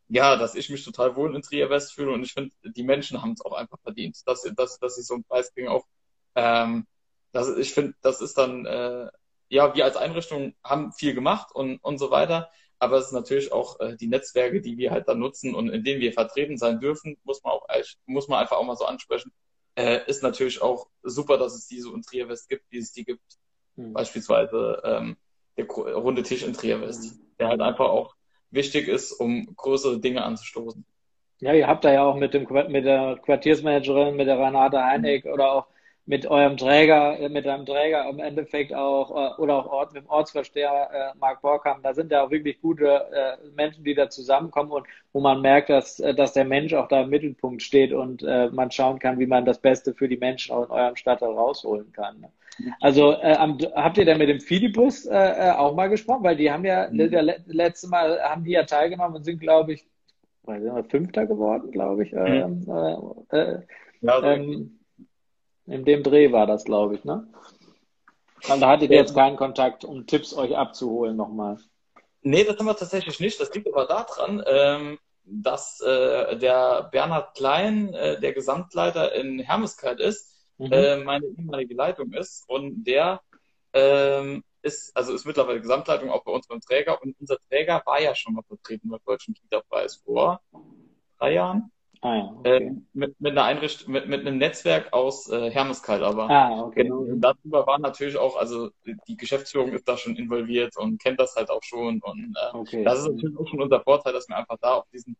ja, dass ich mich total wohl in Trier West fühle und ich finde, die Menschen haben es auch einfach verdient, dass, dass, dass sie so einen Preis kriegen auch. Ähm, das, ich finde, das ist dann äh, ja, wir als Einrichtung haben viel gemacht und, und so weiter. Aber es ist natürlich auch äh, die Netzwerke, die wir halt dann nutzen und in denen wir vertreten sein dürfen, muss man auch muss man einfach auch mal so ansprechen. Äh, ist natürlich auch super, dass es die so in Trier West gibt, wie es die gibt. Mhm. Beispielsweise ähm, der runde Tisch in Trier West, mhm. der halt einfach auch wichtig ist, um größere Dinge anzustoßen. Ja, ihr habt da ja auch mit dem mit der Quartiersmanagerin, mit der Renate Heineck oder auch mit eurem Träger, äh, mit deinem Träger im Endeffekt auch äh, oder auch Ort, mit dem Ortsversteher äh, Marc Borkham, da sind ja auch wirklich gute äh, Menschen, die da zusammenkommen und wo man merkt, dass, dass der Mensch auch da im Mittelpunkt steht und äh, man schauen kann, wie man das Beste für die Menschen auch in eurem Stadtteil rausholen kann. Ne? Also äh, habt ihr denn mit dem Filibus äh, äh, auch mal gesprochen? Weil die haben ja, mhm. der, letzte Mal haben die ja teilgenommen und sind, glaube ich, sind wir Fünfter geworden, glaube ich. Mhm. Äh, äh, ja, ähm, in dem Dreh war das, glaube ich, ne? Und da hattet ihr jetzt keinen Kontakt, um Tipps euch abzuholen nochmal. Nee, das haben wir tatsächlich nicht. Das liegt aber daran, ähm, dass äh, der Bernhard Klein, äh, der Gesamtleiter in Hermeskeit ist, mhm. äh, meine ehemalige Leitung ist und der ähm, ist, also ist mittlerweile Gesamtleitung auch bei unserem Träger und unser Träger war ja schon mal vertreten beim Deutschen Kita-Preis vor drei Jahren. Ah, ja, okay. äh, mit, mit einer Einrichtung, mit, mit einem Netzwerk aus äh, Hermeskalt aber. Ah, okay. Genau, darüber war natürlich auch, also die Geschäftsführung ist da schon involviert und kennt das halt auch schon. Und äh, okay. das ist natürlich auch schon unser Vorteil, dass wir einfach da auf diesem,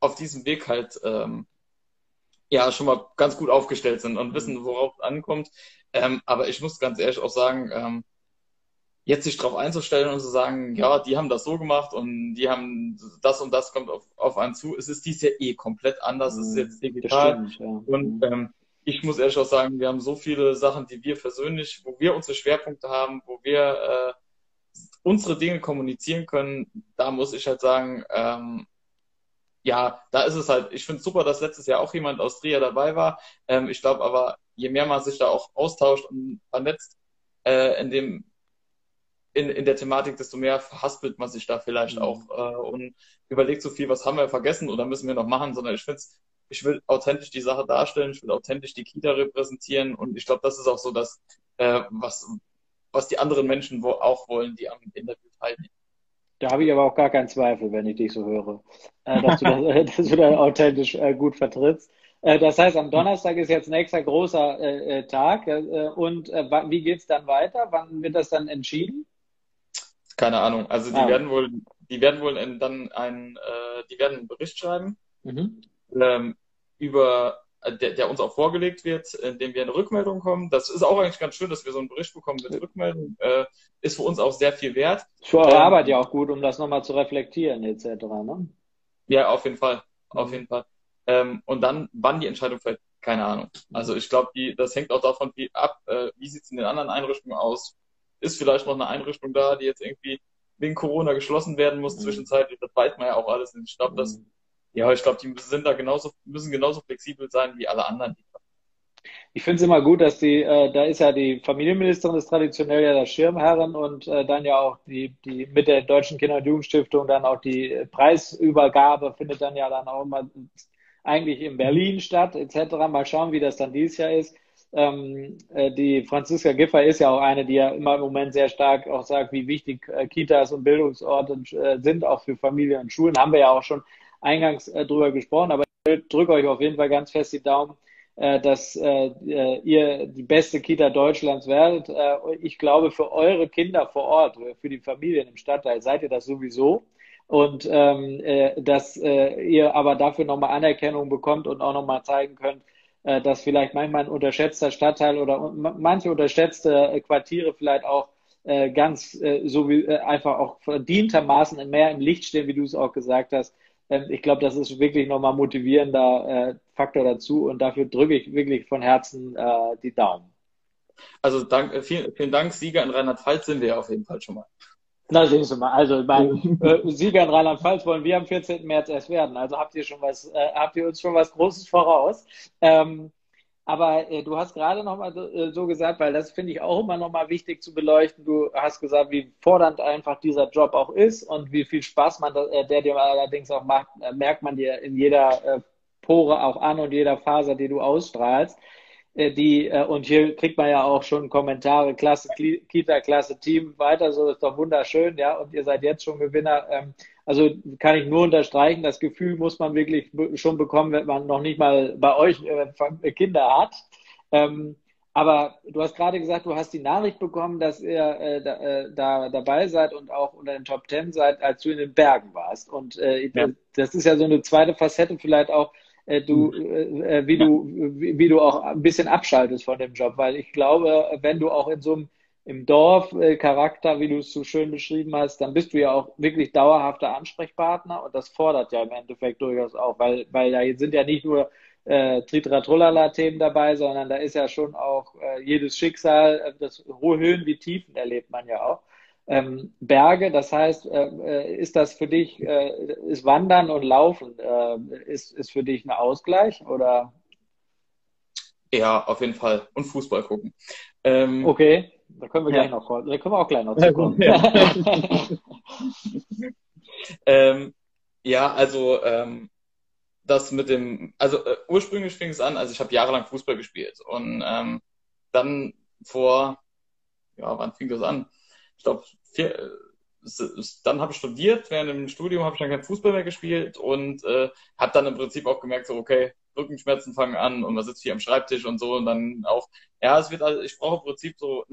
auf diesem Weg halt ähm, ja schon mal ganz gut aufgestellt sind und wissen, worauf es ankommt. Ähm, aber ich muss ganz ehrlich auch sagen, ähm, jetzt sich darauf einzustellen und zu sagen, ja, die haben das so gemacht und die haben das und das kommt auf, auf einen zu. Es ist dies ja eh komplett anders. Es ist jetzt digital. Stimmt, ja. Und mhm. ähm, ich muss ehrlich auch sagen, wir haben so viele Sachen, die wir persönlich, wo wir unsere Schwerpunkte haben, wo wir äh, unsere Dinge kommunizieren können. Da muss ich halt sagen, ähm, ja, da ist es halt, ich finde es super, dass letztes Jahr auch jemand aus Trier dabei war. Ähm, ich glaube aber, je mehr man sich da auch austauscht und vernetzt, äh, in dem in, in der Thematik, desto mehr verhaspelt man sich da vielleicht mhm. auch äh, und überlegt so viel, was haben wir vergessen oder müssen wir noch machen, sondern ich finde ich will authentisch die Sache darstellen, ich will authentisch die Kita repräsentieren und ich glaube, das ist auch so das, äh, was, was die anderen Menschen wo auch wollen, die am Interview teilnehmen. Da habe ich aber auch gar keinen Zweifel, wenn ich dich so höre, äh, dass, du das, dass du da authentisch äh, gut vertrittst. Äh, das heißt, am Donnerstag ist jetzt nächster großer äh, äh Tag. Und wie geht's dann weiter? Wann wird das dann entschieden? Keine Ahnung. Also die ah. werden wohl, die werden wohl dann ein, äh, die werden einen Bericht schreiben mhm. ähm, über der, der uns auch vorgelegt wird, indem wir eine Rückmeldung kommen. Das ist auch eigentlich ganz schön, dass wir so einen Bericht bekommen mit Rückmeldung. Äh, ist für uns auch sehr viel wert. Für eure ähm, Arbeit ja auch gut, um das nochmal zu reflektieren, etc. Ne? Ja, auf jeden Fall. Auf mhm. jeden Fall. Ähm, und dann, wann die Entscheidung fällt, keine Ahnung. Also ich glaube, das hängt auch davon wie ab, äh, wie sieht es in den anderen Einrichtungen aus. Ist vielleicht noch eine Einrichtung da, die jetzt irgendwie wegen Corona geschlossen werden muss mhm. zwischenzeitlich. Das weiß man ja auch alles. Ich glaube, das mhm. Ja, ich glaube, die sind da genauso, müssen genauso flexibel sein wie alle anderen. Ich finde es immer gut, dass die, äh, da ist ja die Familienministerin ist traditionell ja der Schirmherrin und äh, dann ja auch die, die mit der Deutschen Kinder- und Jugendstiftung dann auch die Preisübergabe findet dann ja dann auch immer eigentlich in Berlin statt, etc. Mal schauen, wie das dann dieses Jahr ist. Ähm, äh, die Franziska Giffer ist ja auch eine, die ja immer im Moment sehr stark auch sagt, wie wichtig äh, Kitas und Bildungsorte äh, sind, auch für Familien und Schulen. Haben wir ja auch schon eingangs drüber gesprochen, aber ich drücke euch auf jeden Fall ganz fest die Daumen, dass ihr die beste Kita Deutschlands werdet. Ich glaube, für eure Kinder vor Ort, für die Familien im Stadtteil seid ihr das sowieso. Und ähm, äh, dass ihr aber dafür nochmal Anerkennung bekommt und auch nochmal zeigen könnt, dass vielleicht manchmal ein unterschätzter Stadtteil oder manche unterschätzte Quartiere vielleicht auch äh, ganz äh, so wie äh, einfach auch verdientermaßen mehr im Licht stehen, wie du es auch gesagt hast, ähm, ich glaube, das ist wirklich nochmal motivierender äh, Faktor dazu und dafür drücke ich wirklich von Herzen äh, die Daumen. Also dank, äh, vielen, vielen Dank, Sieger in Rheinland-Pfalz sind wir auf jeden Fall schon mal. Na, sehen Sie mal. Also, mein äh, Sieger in Rheinland-Pfalz wollen wir am 14. März erst werden. Also habt ihr schon was, äh, habt ihr uns schon was Großes voraus. Ähm, aber äh, du hast gerade nochmal so, äh, so gesagt, weil das finde ich auch immer nochmal wichtig zu beleuchten. Du hast gesagt, wie fordernd einfach dieser Job auch ist und wie viel Spaß man, äh, der dir allerdings auch macht, äh, merkt man dir in jeder äh, Pore auch an und jeder Faser, die du ausstrahlst. Äh, die, äh, und hier kriegt man ja auch schon Kommentare, Klasse Kita, Klasse Team, weiter, so ist doch wunderschön, ja, und ihr seid jetzt schon Gewinner. Ähm, also kann ich nur unterstreichen, das Gefühl muss man wirklich schon bekommen, wenn man noch nicht mal bei euch äh, Kinder hat. Ähm, aber du hast gerade gesagt, du hast die Nachricht bekommen, dass ihr äh, da, äh, da, dabei seid und auch unter den Top Ten seid, als du in den Bergen warst. Und äh, ja. das ist ja so eine zweite Facette vielleicht auch, du, hm. äh, wie du, wie, wie, du auch ein bisschen abschaltest von dem Job, weil ich glaube, wenn du auch in so einem im Dorf äh, Charakter, wie du es so schön beschrieben hast, dann bist du ja auch wirklich dauerhafter Ansprechpartner und das fordert ja im Endeffekt durchaus auch, weil, weil da sind ja nicht nur äh, Tritratrolala-Themen dabei, sondern da ist ja schon auch äh, jedes Schicksal, äh, das hohe Höhen wie Tiefen erlebt man ja auch. Ähm, Berge, das heißt, äh, äh ist das für dich, äh, ist Wandern und Laufen, äh, ist, ist für dich ein Ausgleich oder? Ja, auf jeden Fall. Und Fußball gucken. Ähm, okay. Da können wir gleich noch, da können wir auch gleich noch zukommen. Ja, ähm, ja also ähm, das mit dem, also äh, ursprünglich fing es an, also ich habe jahrelang Fußball gespielt und ähm, dann vor, ja, wann fing das an? Ich glaube, dann habe ich studiert, während dem Studium habe ich dann kein Fußball mehr gespielt und äh, habe dann im Prinzip auch gemerkt, so okay, Rückenschmerzen fangen an und man sitzt hier am Schreibtisch und so und dann auch, ja, es wird, also ich brauche im Prinzip so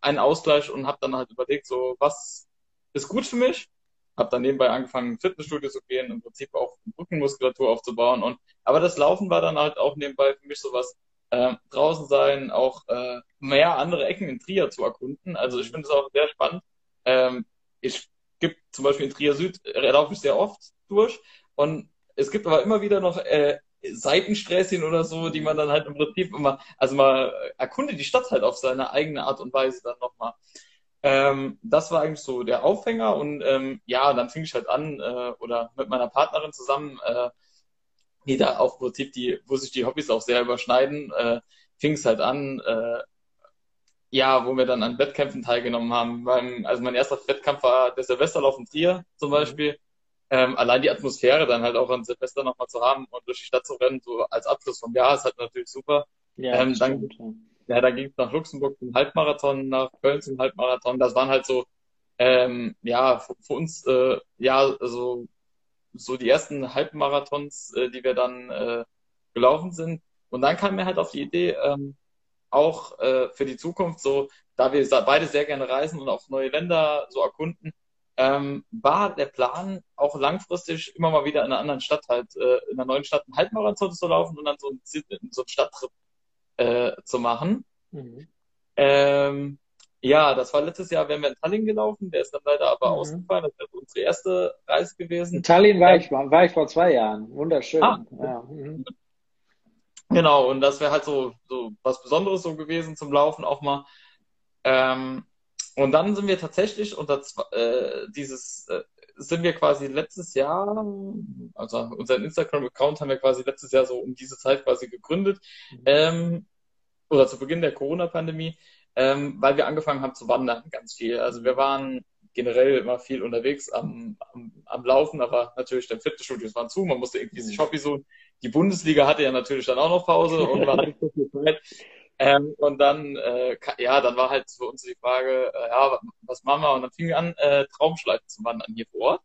einen Ausgleich und habe dann halt überlegt, so was ist gut für mich. Habe dann nebenbei angefangen, Fitnessstudio zu gehen, im Prinzip auch Rückenmuskulatur aufzubauen und aber das Laufen war dann halt auch nebenbei für mich sowas äh, draußen sein, auch äh, mehr andere Ecken in Trier zu erkunden. Also ich finde es auch sehr spannend. Ähm, ich gibt zum Beispiel in Trier Süd äh, laufe ich sehr oft durch und es gibt aber immer wieder noch äh, Seitensträßchen oder so, die man dann halt im Prinzip immer, also mal erkundet die Stadt halt auf seine eigene Art und Weise dann nochmal. Ähm, das war eigentlich so der Aufhänger und ähm, ja, dann fing ich halt an äh, oder mit meiner Partnerin zusammen, äh, die da auch im Prinzip die, wo sich die Hobbys auch sehr überschneiden, äh, fing es halt an, äh, ja, wo wir dann an Wettkämpfen teilgenommen haben. Beim, also mein erster Wettkampf war der Silvesterlauf in Trier zum mhm. Beispiel ähm, allein die Atmosphäre dann halt auch an Silvester nochmal zu haben und durch die Stadt zu rennen, so als Abschluss vom Jahr, ist halt natürlich super. Ja, ähm, dann, ja, dann ging es nach Luxemburg zum Halbmarathon, nach Köln zum Halbmarathon. Das waren halt so, ähm, ja, für, für uns, äh, ja, also so die ersten Halbmarathons, äh, die wir dann äh, gelaufen sind. Und dann kam mir halt auf die Idee, ähm, auch äh, für die Zukunft so, da wir beide sehr gerne reisen und auch neue Länder so erkunden, ähm, war der Plan, auch langfristig immer mal wieder in einer anderen Stadt halt, äh, in einer neuen Stadt einen Halbmarathon zu laufen und dann so, ein, so einen Stadttrip äh, zu machen. Mhm. Ähm, ja, das war letztes Jahr, wären wir in Tallinn gelaufen, der ist dann leider aber mhm. ausgefallen. Das wäre unsere erste Reise gewesen. In Tallinn war ich, war ich vor zwei Jahren. Wunderschön. Ah, ja. Mhm. Genau, und das wäre halt so, so was Besonderes so gewesen zum Laufen auch mal. Ähm, und dann sind wir tatsächlich unter äh, dieses, äh, sind wir quasi letztes Jahr, also unseren Instagram-Account haben wir quasi letztes Jahr so um diese Zeit quasi gegründet, mhm. ähm, oder zu Beginn der Corona-Pandemie, ähm, weil wir angefangen haben zu wandern ganz viel. Also wir waren generell immer viel unterwegs am, am, am Laufen, aber natürlich dann Fitnessstudios waren zu, man musste irgendwie sich Hobby suchen. Die Bundesliga hatte ja natürlich dann auch noch Pause und war nicht so viel Zeit. Ähm, und dann, äh, ja, dann war halt für uns die Frage, äh, ja, was machen wir? Und dann fingen wir an, äh, Traumschleifen zu wandern hier vor Ort.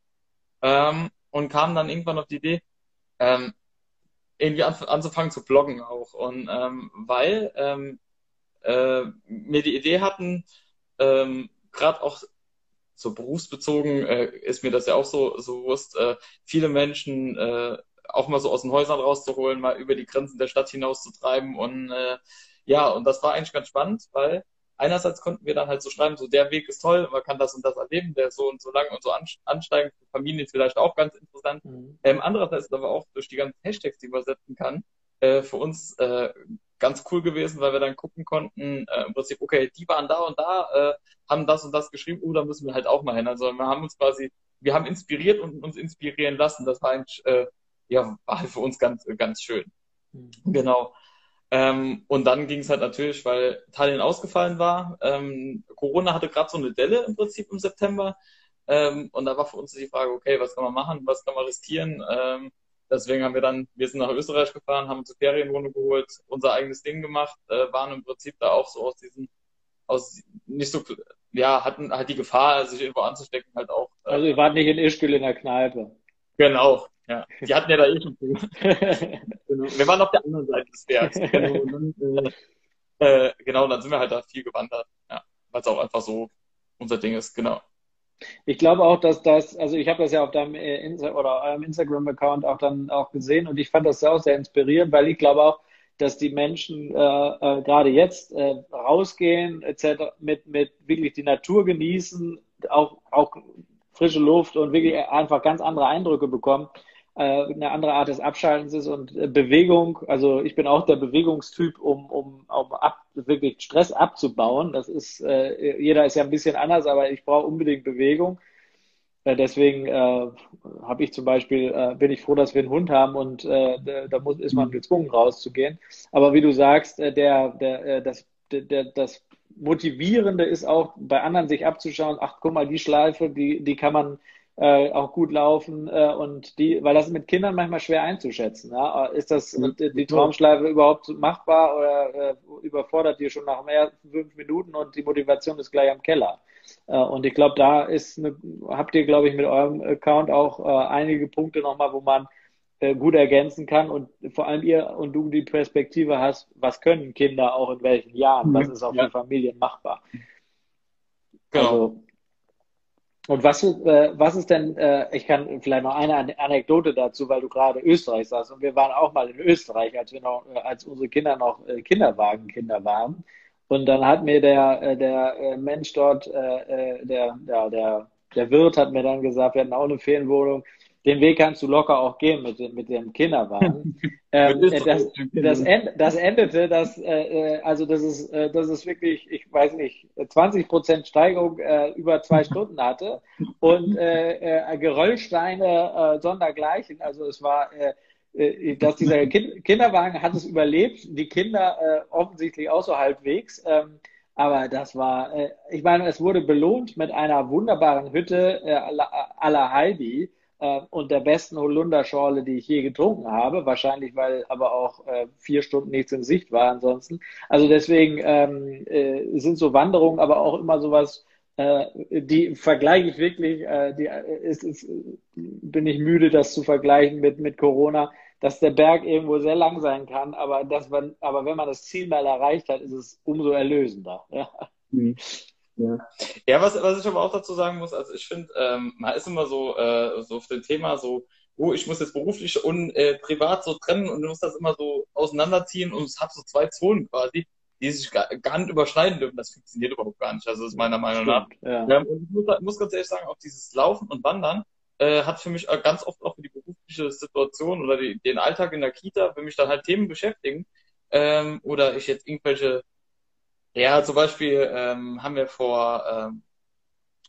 Ähm, und kamen dann irgendwann auf die Idee, ähm, irgendwie an, anzufangen zu bloggen auch. Und ähm, weil ähm, äh, mir die Idee hatten, ähm, gerade auch so berufsbezogen äh, ist mir das ja auch so, so bewusst, äh, viele Menschen äh, auch mal so aus den Häusern rauszuholen, mal über die Grenzen der Stadt hinaus zu treiben. Und äh, ja, und das war eigentlich ganz spannend, weil einerseits konnten wir dann halt so schreiben, so der Weg ist toll, man kann das und das erleben, der so und so lang und so ansteigend, für Familien vielleicht auch ganz interessant. Mhm. Ähm, andererseits aber auch durch die ganzen Hashtags, die man setzen kann, äh, für uns äh, ganz cool gewesen, weil wir dann gucken konnten, äh, im Prinzip, okay, die waren da und da, äh, haben das und das geschrieben, oh, da müssen wir halt auch mal hin. Also wir haben uns quasi, wir haben inspiriert und uns inspirieren lassen. Das war eigentlich, äh, ja, war halt für uns ganz, ganz schön. Mhm. Genau. Ähm, und dann ging es halt natürlich, weil Tallinn ausgefallen war. Ähm, Corona hatte gerade so eine Delle im Prinzip im September. Ähm, und da war für uns die Frage, okay, was kann man machen, was kann man riskieren? Ähm, deswegen haben wir dann, wir sind nach Österreich gefahren, haben uns eine Ferienwohnung geholt, unser eigenes Ding gemacht, äh, waren im Prinzip da auch so aus diesen, aus nicht so, ja, hatten halt die Gefahr, sich irgendwo anzustecken, halt auch. Äh, also ihr wart nicht in Ischgl in der Kneipe. Genau, ja. Die hatten ja da eh schon zu. genau. Wir waren auf der anderen Seite des Bergs. Genau, und dann, äh, äh, genau, dann sind wir halt da viel gewandert. Ja, weil es auch einfach so unser Ding ist, genau. Ich glaube auch, dass das, also ich habe das ja auf deinem äh, Insta oder eurem Instagram-Account auch dann auch gesehen und ich fand das auch sehr inspirierend, weil ich glaube auch, dass die Menschen äh, äh, gerade jetzt äh, rausgehen etc. mit mit wirklich die Natur genießen, auch auch frische Luft und wirklich einfach ganz andere Eindrücke bekommen eine andere Art des Abschaltens ist und äh, Bewegung. Also ich bin auch der Bewegungstyp, um, um, um ab, wirklich Stress abzubauen. Das ist, äh, jeder ist ja ein bisschen anders, aber ich brauche unbedingt Bewegung. Äh, deswegen äh, habe ich zum Beispiel, äh, bin ich froh, dass wir einen Hund haben und äh, da muss, ist man gezwungen rauszugehen. Aber wie du sagst, äh, der, der, äh, das, der, das Motivierende ist auch bei anderen sich abzuschauen, ach guck mal, die Schleife, die, die kann man äh, auch gut laufen äh, und die, weil das ist mit Kindern manchmal schwer einzuschätzen. Ja? Ist das mhm. die Traumschleife überhaupt machbar oder äh, überfordert die schon nach mehr fünf Minuten und die Motivation ist gleich am Keller? Äh, und ich glaube, da ist eine, habt ihr, glaube ich, mit eurem Account auch äh, einige Punkte nochmal, wo man äh, gut ergänzen kann und vor allem ihr und du die Perspektive hast, was können Kinder auch in welchen Jahren, was mhm. ist auch ja. für Familien machbar. Genau. Also, und was, äh, was ist denn, äh, ich kann vielleicht noch eine Anekdote dazu, weil du gerade Österreich sagst. Und wir waren auch mal in Österreich, als wir noch, äh, als unsere Kinder noch äh, Kinderwagenkinder waren. Und dann hat mir der, äh, der Mensch dort, äh der, ja, der, der Wirt hat mir dann gesagt, wir hatten auch eine Ferienwohnung, den Weg kannst du locker auch gehen mit, mit dem Kinderwagen. ähm, das, das, end, das, endete, dass, äh, äh, also das ist, äh, das ist wirklich, ich weiß nicht, 20 Prozent Steigerung äh, über zwei Stunden hatte und äh, äh, Geröllsteine äh, sondergleichen. Also es war, äh, äh, dass dieser kind Kinderwagen hat es überlebt, die Kinder äh, offensichtlich auch so halbwegs. Ähm, aber das war, äh, ich meine, es wurde belohnt mit einer wunderbaren Hütte äh, la Heidi äh, und der besten Holunderschorle, die ich je getrunken habe. Wahrscheinlich, weil aber auch äh, vier Stunden nichts in Sicht war ansonsten. Also deswegen ähm, äh, sind so Wanderungen aber auch immer sowas, äh, die vergleiche ich wirklich, äh, die äh, ist, ist, bin ich müde, das zu vergleichen mit, mit Corona, dass der Berg irgendwo sehr lang sein kann, aber, dass man, aber wenn man das Ziel mal erreicht hat, ist es umso erlösender. Ja. Mhm. Ja, ja was, was ich aber auch dazu sagen muss, also ich finde, ähm, man ist immer so, äh, so auf dem Thema so, oh, ich muss jetzt beruflich und äh, privat so trennen und du musst das immer so auseinanderziehen und es hat so zwei Zonen quasi, die sich gar, gar nicht überschneiden dürfen. Das funktioniert überhaupt gar nicht. Also das ist meiner Meinung nach. Ja. Ähm, und ich muss, muss, ganz ehrlich sagen, auch dieses Laufen und Wandern äh, hat für mich ganz oft auch für die berufliche Situation oder die, den Alltag in der Kita, wenn mich dann halt Themen beschäftigen ähm, oder ich jetzt irgendwelche ja, zum Beispiel ähm, haben wir vor ähm,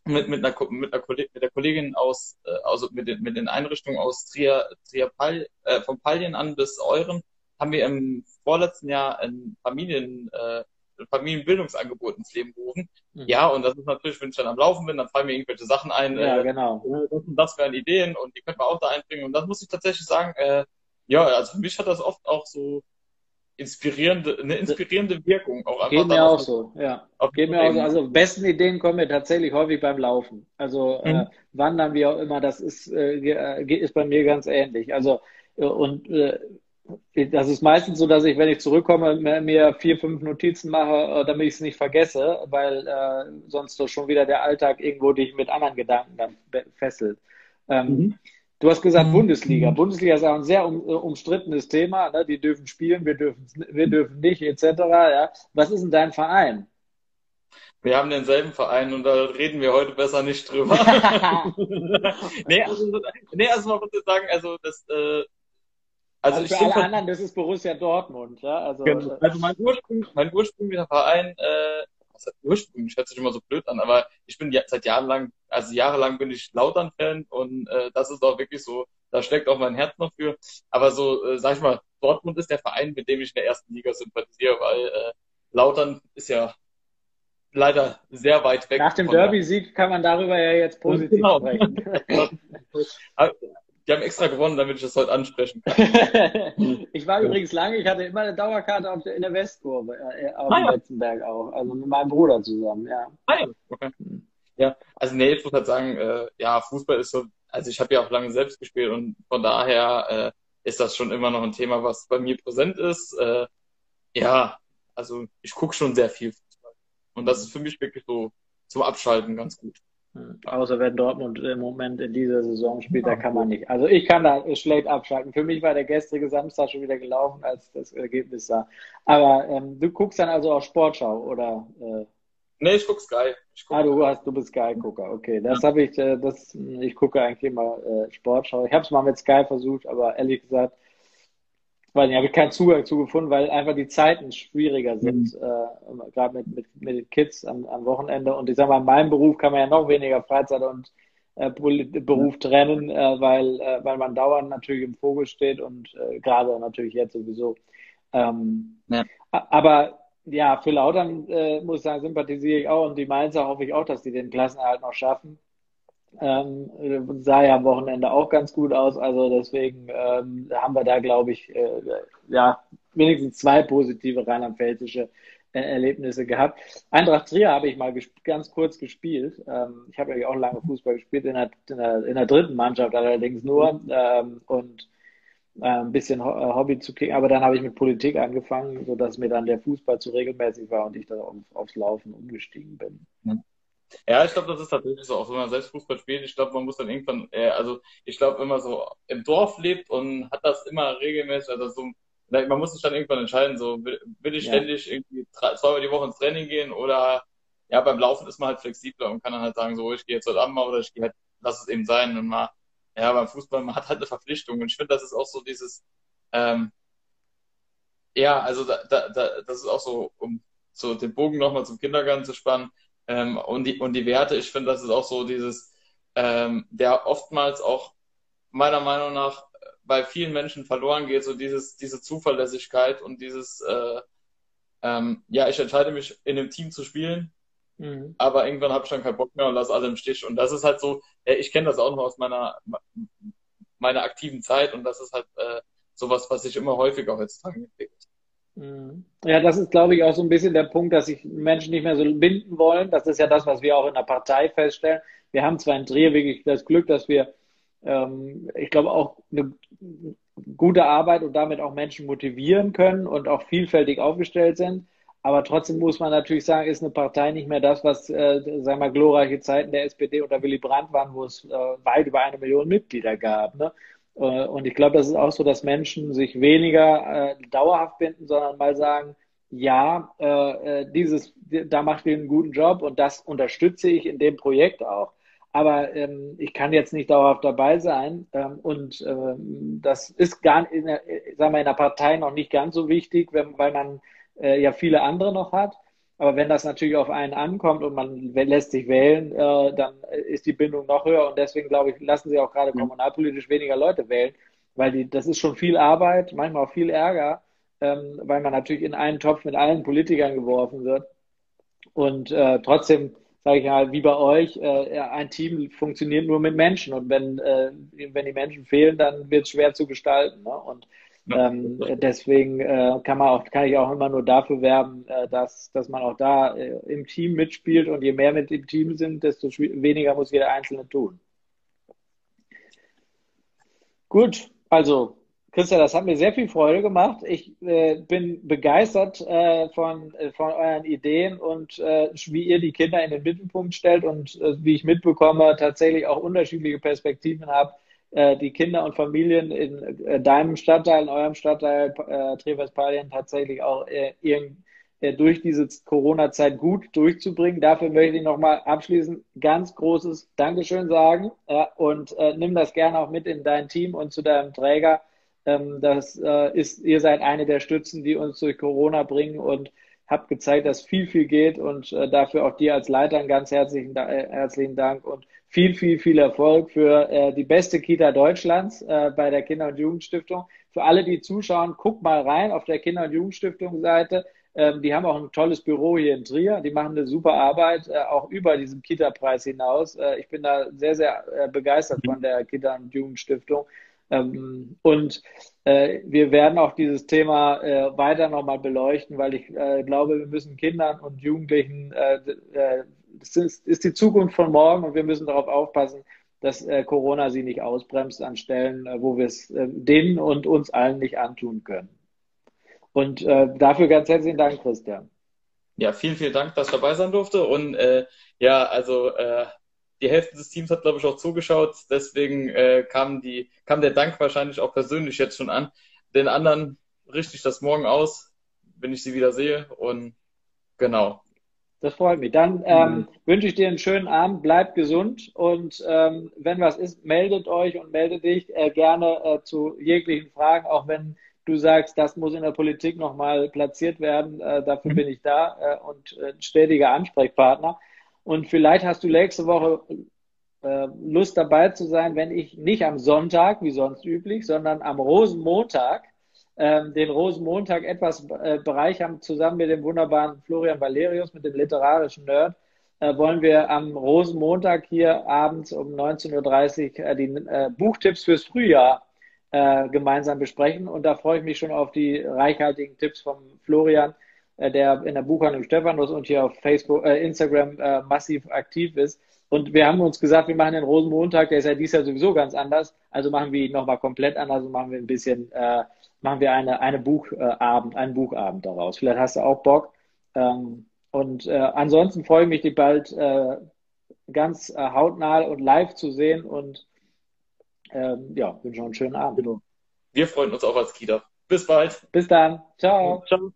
mit, mit, einer, mit, einer Kollegin, mit der Kollegin aus, äh, also mit den, mit den Einrichtungen aus Trier, Trier Pal, äh, von Pallien an bis Euren, haben wir im vorletzten Jahr ein Familien, äh, Familienbildungsangebot ins Leben gerufen. Mhm. Ja, und das ist natürlich, wenn ich dann am Laufen bin, dann fallen mir irgendwelche Sachen ein. Ja, äh, genau. Das und das wären Ideen und die könnte man auch da einbringen. Und das muss ich tatsächlich sagen, äh, ja, also für mich hat das oft auch so inspirierende, eine inspirierende Wirkung auch einfach. Geht mir auch so, ja. Geht mir auch so. Also besten Ideen kommen mir tatsächlich häufig beim Laufen. Also äh, mhm. äh, Wandern, wie auch immer, das ist, äh, äh, ist bei mir ganz ähnlich. Also äh, und äh, das ist meistens so, dass ich, wenn ich zurückkomme, mir vier, fünf Notizen mache, damit ich es nicht vergesse, weil äh, sonst schon wieder der Alltag irgendwo dich mit anderen Gedanken dann fesselt. Ähm, mhm. Du hast gesagt mhm. Bundesliga. Bundesliga ist auch ein sehr um, äh, umstrittenes Thema. Ne? Die dürfen spielen, wir dürfen, wir dürfen nicht, etc. Ja? Was ist denn dein Verein? Wir haben denselben Verein und da reden wir heute besser nicht drüber. nee, also, nee, also man muss jetzt sagen, also das, äh, also, also für alle anderen, das ist Borussia Dortmund, ja. Also, genau. Äh, also mein, Ursprung, mein ursprünglicher Verein, äh, was heißt ursprünglich, hört sich immer so blöd an, aber ich bin ja, seit Jahren lang also jahrelang bin ich Lautern-Fan und äh, das ist auch wirklich so, da steckt auch mein Herz noch für. Aber so, äh, sag ich mal, Dortmund ist der Verein, mit dem ich in der ersten Liga sympathisiere, weil äh, Lautern ist ja leider sehr weit weg. Nach dem Derby-Sieg kann man darüber ja jetzt positiv genau. sprechen. Die haben extra gewonnen, damit ich das heute ansprechen kann. ich war übrigens lange, ich hatte immer eine Dauerkarte auf der, in der Westkurve, äh, auf ah, dem letzten Berg auch, also mit meinem Bruder zusammen, ja. Ah, ja. Okay. Ja, also nee, ich muss halt sagen, äh, ja, Fußball ist so, also ich habe ja auch lange selbst gespielt und von daher äh, ist das schon immer noch ein Thema, was bei mir präsent ist. Äh, ja, also ich gucke schon sehr viel Fußball. Und das ist für mich wirklich so zum Abschalten ganz gut. Hm, außer wenn Dortmund im Moment in dieser Saison spielt, da kann man nicht. Also ich kann da schlecht abschalten. Für mich war der gestrige Samstag schon wieder gelaufen, als das Ergebnis sah. Aber ähm, du guckst dann also auch Sportschau oder? Äh, Nee, ich gucke Sky. Ich guck ah, du hast, du bist Sky-Gucker. Okay, das ja. habe ich, äh, das, ich gucke eigentlich immer äh, Sportschau. Ich habe es mal mit Sky versucht, aber ehrlich gesagt, weil ich habe keinen Zugang zu gefunden, weil einfach die Zeiten schwieriger sind, mhm. äh, gerade mit, mit, mit den Kids am, am Wochenende. Und ich sage mal, in meinem Beruf kann man ja noch weniger Freizeit und äh, Beruf ja. trennen, äh, weil, äh, weil man dauernd natürlich im Vogel steht und äh, gerade natürlich jetzt sowieso. Ähm, ja. Aber ja, für Lautern äh, muss ich sagen, sympathisiere ich auch und die Mainzer hoffe ich auch, dass die den Klassenerhalt noch schaffen. Ähm, sah ja am Wochenende auch ganz gut aus, also deswegen ähm, haben wir da, glaube ich, äh, ja, wenigstens zwei positive rheinland-pfälzische äh, Erlebnisse gehabt. Eintracht Trier habe ich mal ganz kurz gespielt. Ähm, ich habe ja auch lange Fußball gespielt, in der, in der, in der dritten Mannschaft allerdings nur. Ähm, und äh, ein bisschen äh, Hobby zu kicken. Aber dann habe ich mit Politik angefangen, sodass mir dann der Fußball zu regelmäßig war und ich dann auf, aufs Laufen umgestiegen bin. Ja, ich glaube, das ist tatsächlich so, auch wenn man selbst Fußball spielt, ich glaube, man muss dann irgendwann, äh, also ich glaube, wenn man so im Dorf lebt und hat das immer regelmäßig, also so, man muss sich dann irgendwann entscheiden, so will, will ich ja. ständig irgendwie drei, zweimal die Woche ins Training gehen oder ja, beim Laufen ist man halt flexibler und kann dann halt sagen, so, ich gehe jetzt heute Abend mal oder ich gehe halt, lass es eben sein und mal ja, beim Fußball, man hat halt eine Verpflichtung. Und ich finde, das ist auch so dieses, ähm, ja, also da, da, da, das ist auch so, um so den Bogen nochmal zum Kindergarten zu spannen. Ähm, und, die, und die Werte, ich finde, das ist auch so dieses, ähm, der oftmals auch meiner Meinung nach bei vielen Menschen verloren geht, so dieses, diese Zuverlässigkeit und dieses, äh, ähm, ja, ich entscheide mich in einem Team zu spielen Mhm. Aber irgendwann habe ich dann keinen Bock mehr und lasse alle im Stich. Und das ist halt so, ich kenne das auch noch aus meiner, meiner aktiven Zeit und das ist halt äh, sowas, was sich immer häufiger heutzutage entwickelt. Ja, das ist, glaube ich, auch so ein bisschen der Punkt, dass sich Menschen nicht mehr so binden wollen. Das ist ja das, was wir auch in der Partei feststellen. Wir haben zwar in Trier wirklich das Glück, dass wir, ähm, ich glaube, auch eine gute Arbeit und damit auch Menschen motivieren können und auch vielfältig aufgestellt sind. Aber trotzdem muss man natürlich sagen, ist eine Partei nicht mehr das, was, äh, sagen wir, glorreiche Zeiten der SPD unter Willy Brandt waren, wo es äh, weit über eine Million Mitglieder gab. Ne? Äh, und ich glaube, das ist auch so, dass Menschen sich weniger äh, dauerhaft binden, sondern mal sagen, ja, äh, äh dieses, da macht ihr einen guten Job und das unterstütze ich in dem Projekt auch. Aber ähm, ich kann jetzt nicht dauerhaft dabei sein. Ähm, und ähm, das ist gar in der, sagen wir, in der Partei noch nicht ganz so wichtig, wenn, weil man äh, ja viele andere noch hat. Aber wenn das natürlich auf einen ankommt und man lässt sich wählen, äh, dann ist die Bindung noch höher. Und deswegen, glaube ich, lassen sie auch gerade mhm. kommunalpolitisch weniger Leute wählen, weil die, das ist schon viel Arbeit, manchmal auch viel Ärger, ähm, weil man natürlich in einen Topf mit allen Politikern geworfen wird. Und äh, trotzdem, sage ich mal, wie bei euch, äh, ein Team funktioniert nur mit Menschen. Und wenn, äh, wenn die Menschen fehlen, dann wird es schwer zu gestalten. Ne? Und ähm, deswegen äh, kann man auch, kann ich auch immer nur dafür werben, äh, dass, dass man auch da äh, im Team mitspielt und je mehr mit im Team sind, desto weniger muss jeder Einzelne tun. Gut, also Christian, das hat mir sehr viel Freude gemacht. Ich äh, bin begeistert äh, von, äh, von euren Ideen und äh, wie ihr die Kinder in den Mittelpunkt stellt und äh, wie ich mitbekomme, tatsächlich auch unterschiedliche Perspektiven habt die Kinder und Familien in äh, deinem Stadtteil, in eurem Stadtteil äh, Trevespalien tatsächlich auch äh, irgend, äh, durch diese Corona-Zeit gut durchzubringen. Dafür möchte ich nochmal abschließend ganz großes Dankeschön sagen äh, und äh, nimm das gerne auch mit in dein Team und zu deinem Träger. Ähm, das äh, ist, ihr seid eine der Stützen, die uns durch Corona bringen und habt gezeigt, dass viel, viel geht und äh, dafür auch dir als Leiter einen ganz herzlichen, äh, herzlichen Dank und viel, viel, viel Erfolg für äh, die beste Kita Deutschlands äh, bei der Kinder- und Jugendstiftung. Für alle, die zuschauen, guckt mal rein auf der Kinder- und Jugendstiftung-Seite. Ähm, die haben auch ein tolles Büro hier in Trier. Die machen eine super Arbeit, äh, auch über diesen Kita-Preis hinaus. Äh, ich bin da sehr, sehr äh, begeistert von der Kinder- und Jugendstiftung. Ähm, und wir werden auch dieses Thema äh, weiter nochmal beleuchten, weil ich äh, glaube, wir müssen Kindern und Jugendlichen äh, äh, das ist, ist die Zukunft von morgen und wir müssen darauf aufpassen, dass äh, Corona sie nicht ausbremst an Stellen, äh, wo wir es äh, denen und uns allen nicht antun können. Und äh, dafür ganz herzlichen Dank, Christian. Ja, vielen, vielen Dank, dass ich dabei sein durfte. Und äh, ja, also äh, die Hälfte des Teams hat, glaube ich, auch zugeschaut. Deswegen äh, kam, die, kam der Dank wahrscheinlich auch persönlich jetzt schon an. Den anderen richte ich das morgen aus, wenn ich sie wieder sehe. Und genau. Das freut mich. Dann ähm, mhm. wünsche ich dir einen schönen Abend, bleib gesund und ähm, wenn was ist, meldet euch und meldet dich äh, gerne äh, zu jeglichen Fragen, auch wenn du sagst, das muss in der Politik nochmal platziert werden. Äh, dafür mhm. bin ich da äh, und äh, stetiger Ansprechpartner. Und vielleicht hast du nächste Woche äh, Lust dabei zu sein, wenn ich nicht am Sonntag, wie sonst üblich, sondern am Rosenmontag ähm, den Rosenmontag etwas äh, bereichern, zusammen mit dem wunderbaren Florian Valerius, mit dem literarischen Nerd, äh, wollen wir am Rosenmontag hier abends um 19.30 Uhr äh, die äh, Buchtipps fürs Frühjahr äh, gemeinsam besprechen. Und da freue ich mich schon auf die reichhaltigen Tipps vom Florian, äh, der in der Buchhandlung Stephanus und hier auf Facebook, äh, Instagram äh, massiv aktiv ist. Und wir haben uns gesagt, wir machen den Rosenmontag, der ist ja dieses Jahr sowieso ganz anders. Also machen wir ihn nochmal komplett anders und machen wir ein bisschen äh, machen wir eine, eine Buchabend, einen Buchabend daraus. Vielleicht hast du auch Bock. Ähm, und äh, ansonsten freue ich mich, die bald äh, ganz äh, hautnah und live zu sehen und ähm, ja, wünsche noch einen schönen Abend. Genau. Wir freuen uns auch als Kita. Bis bald. Bis dann. Ciao. Ciao.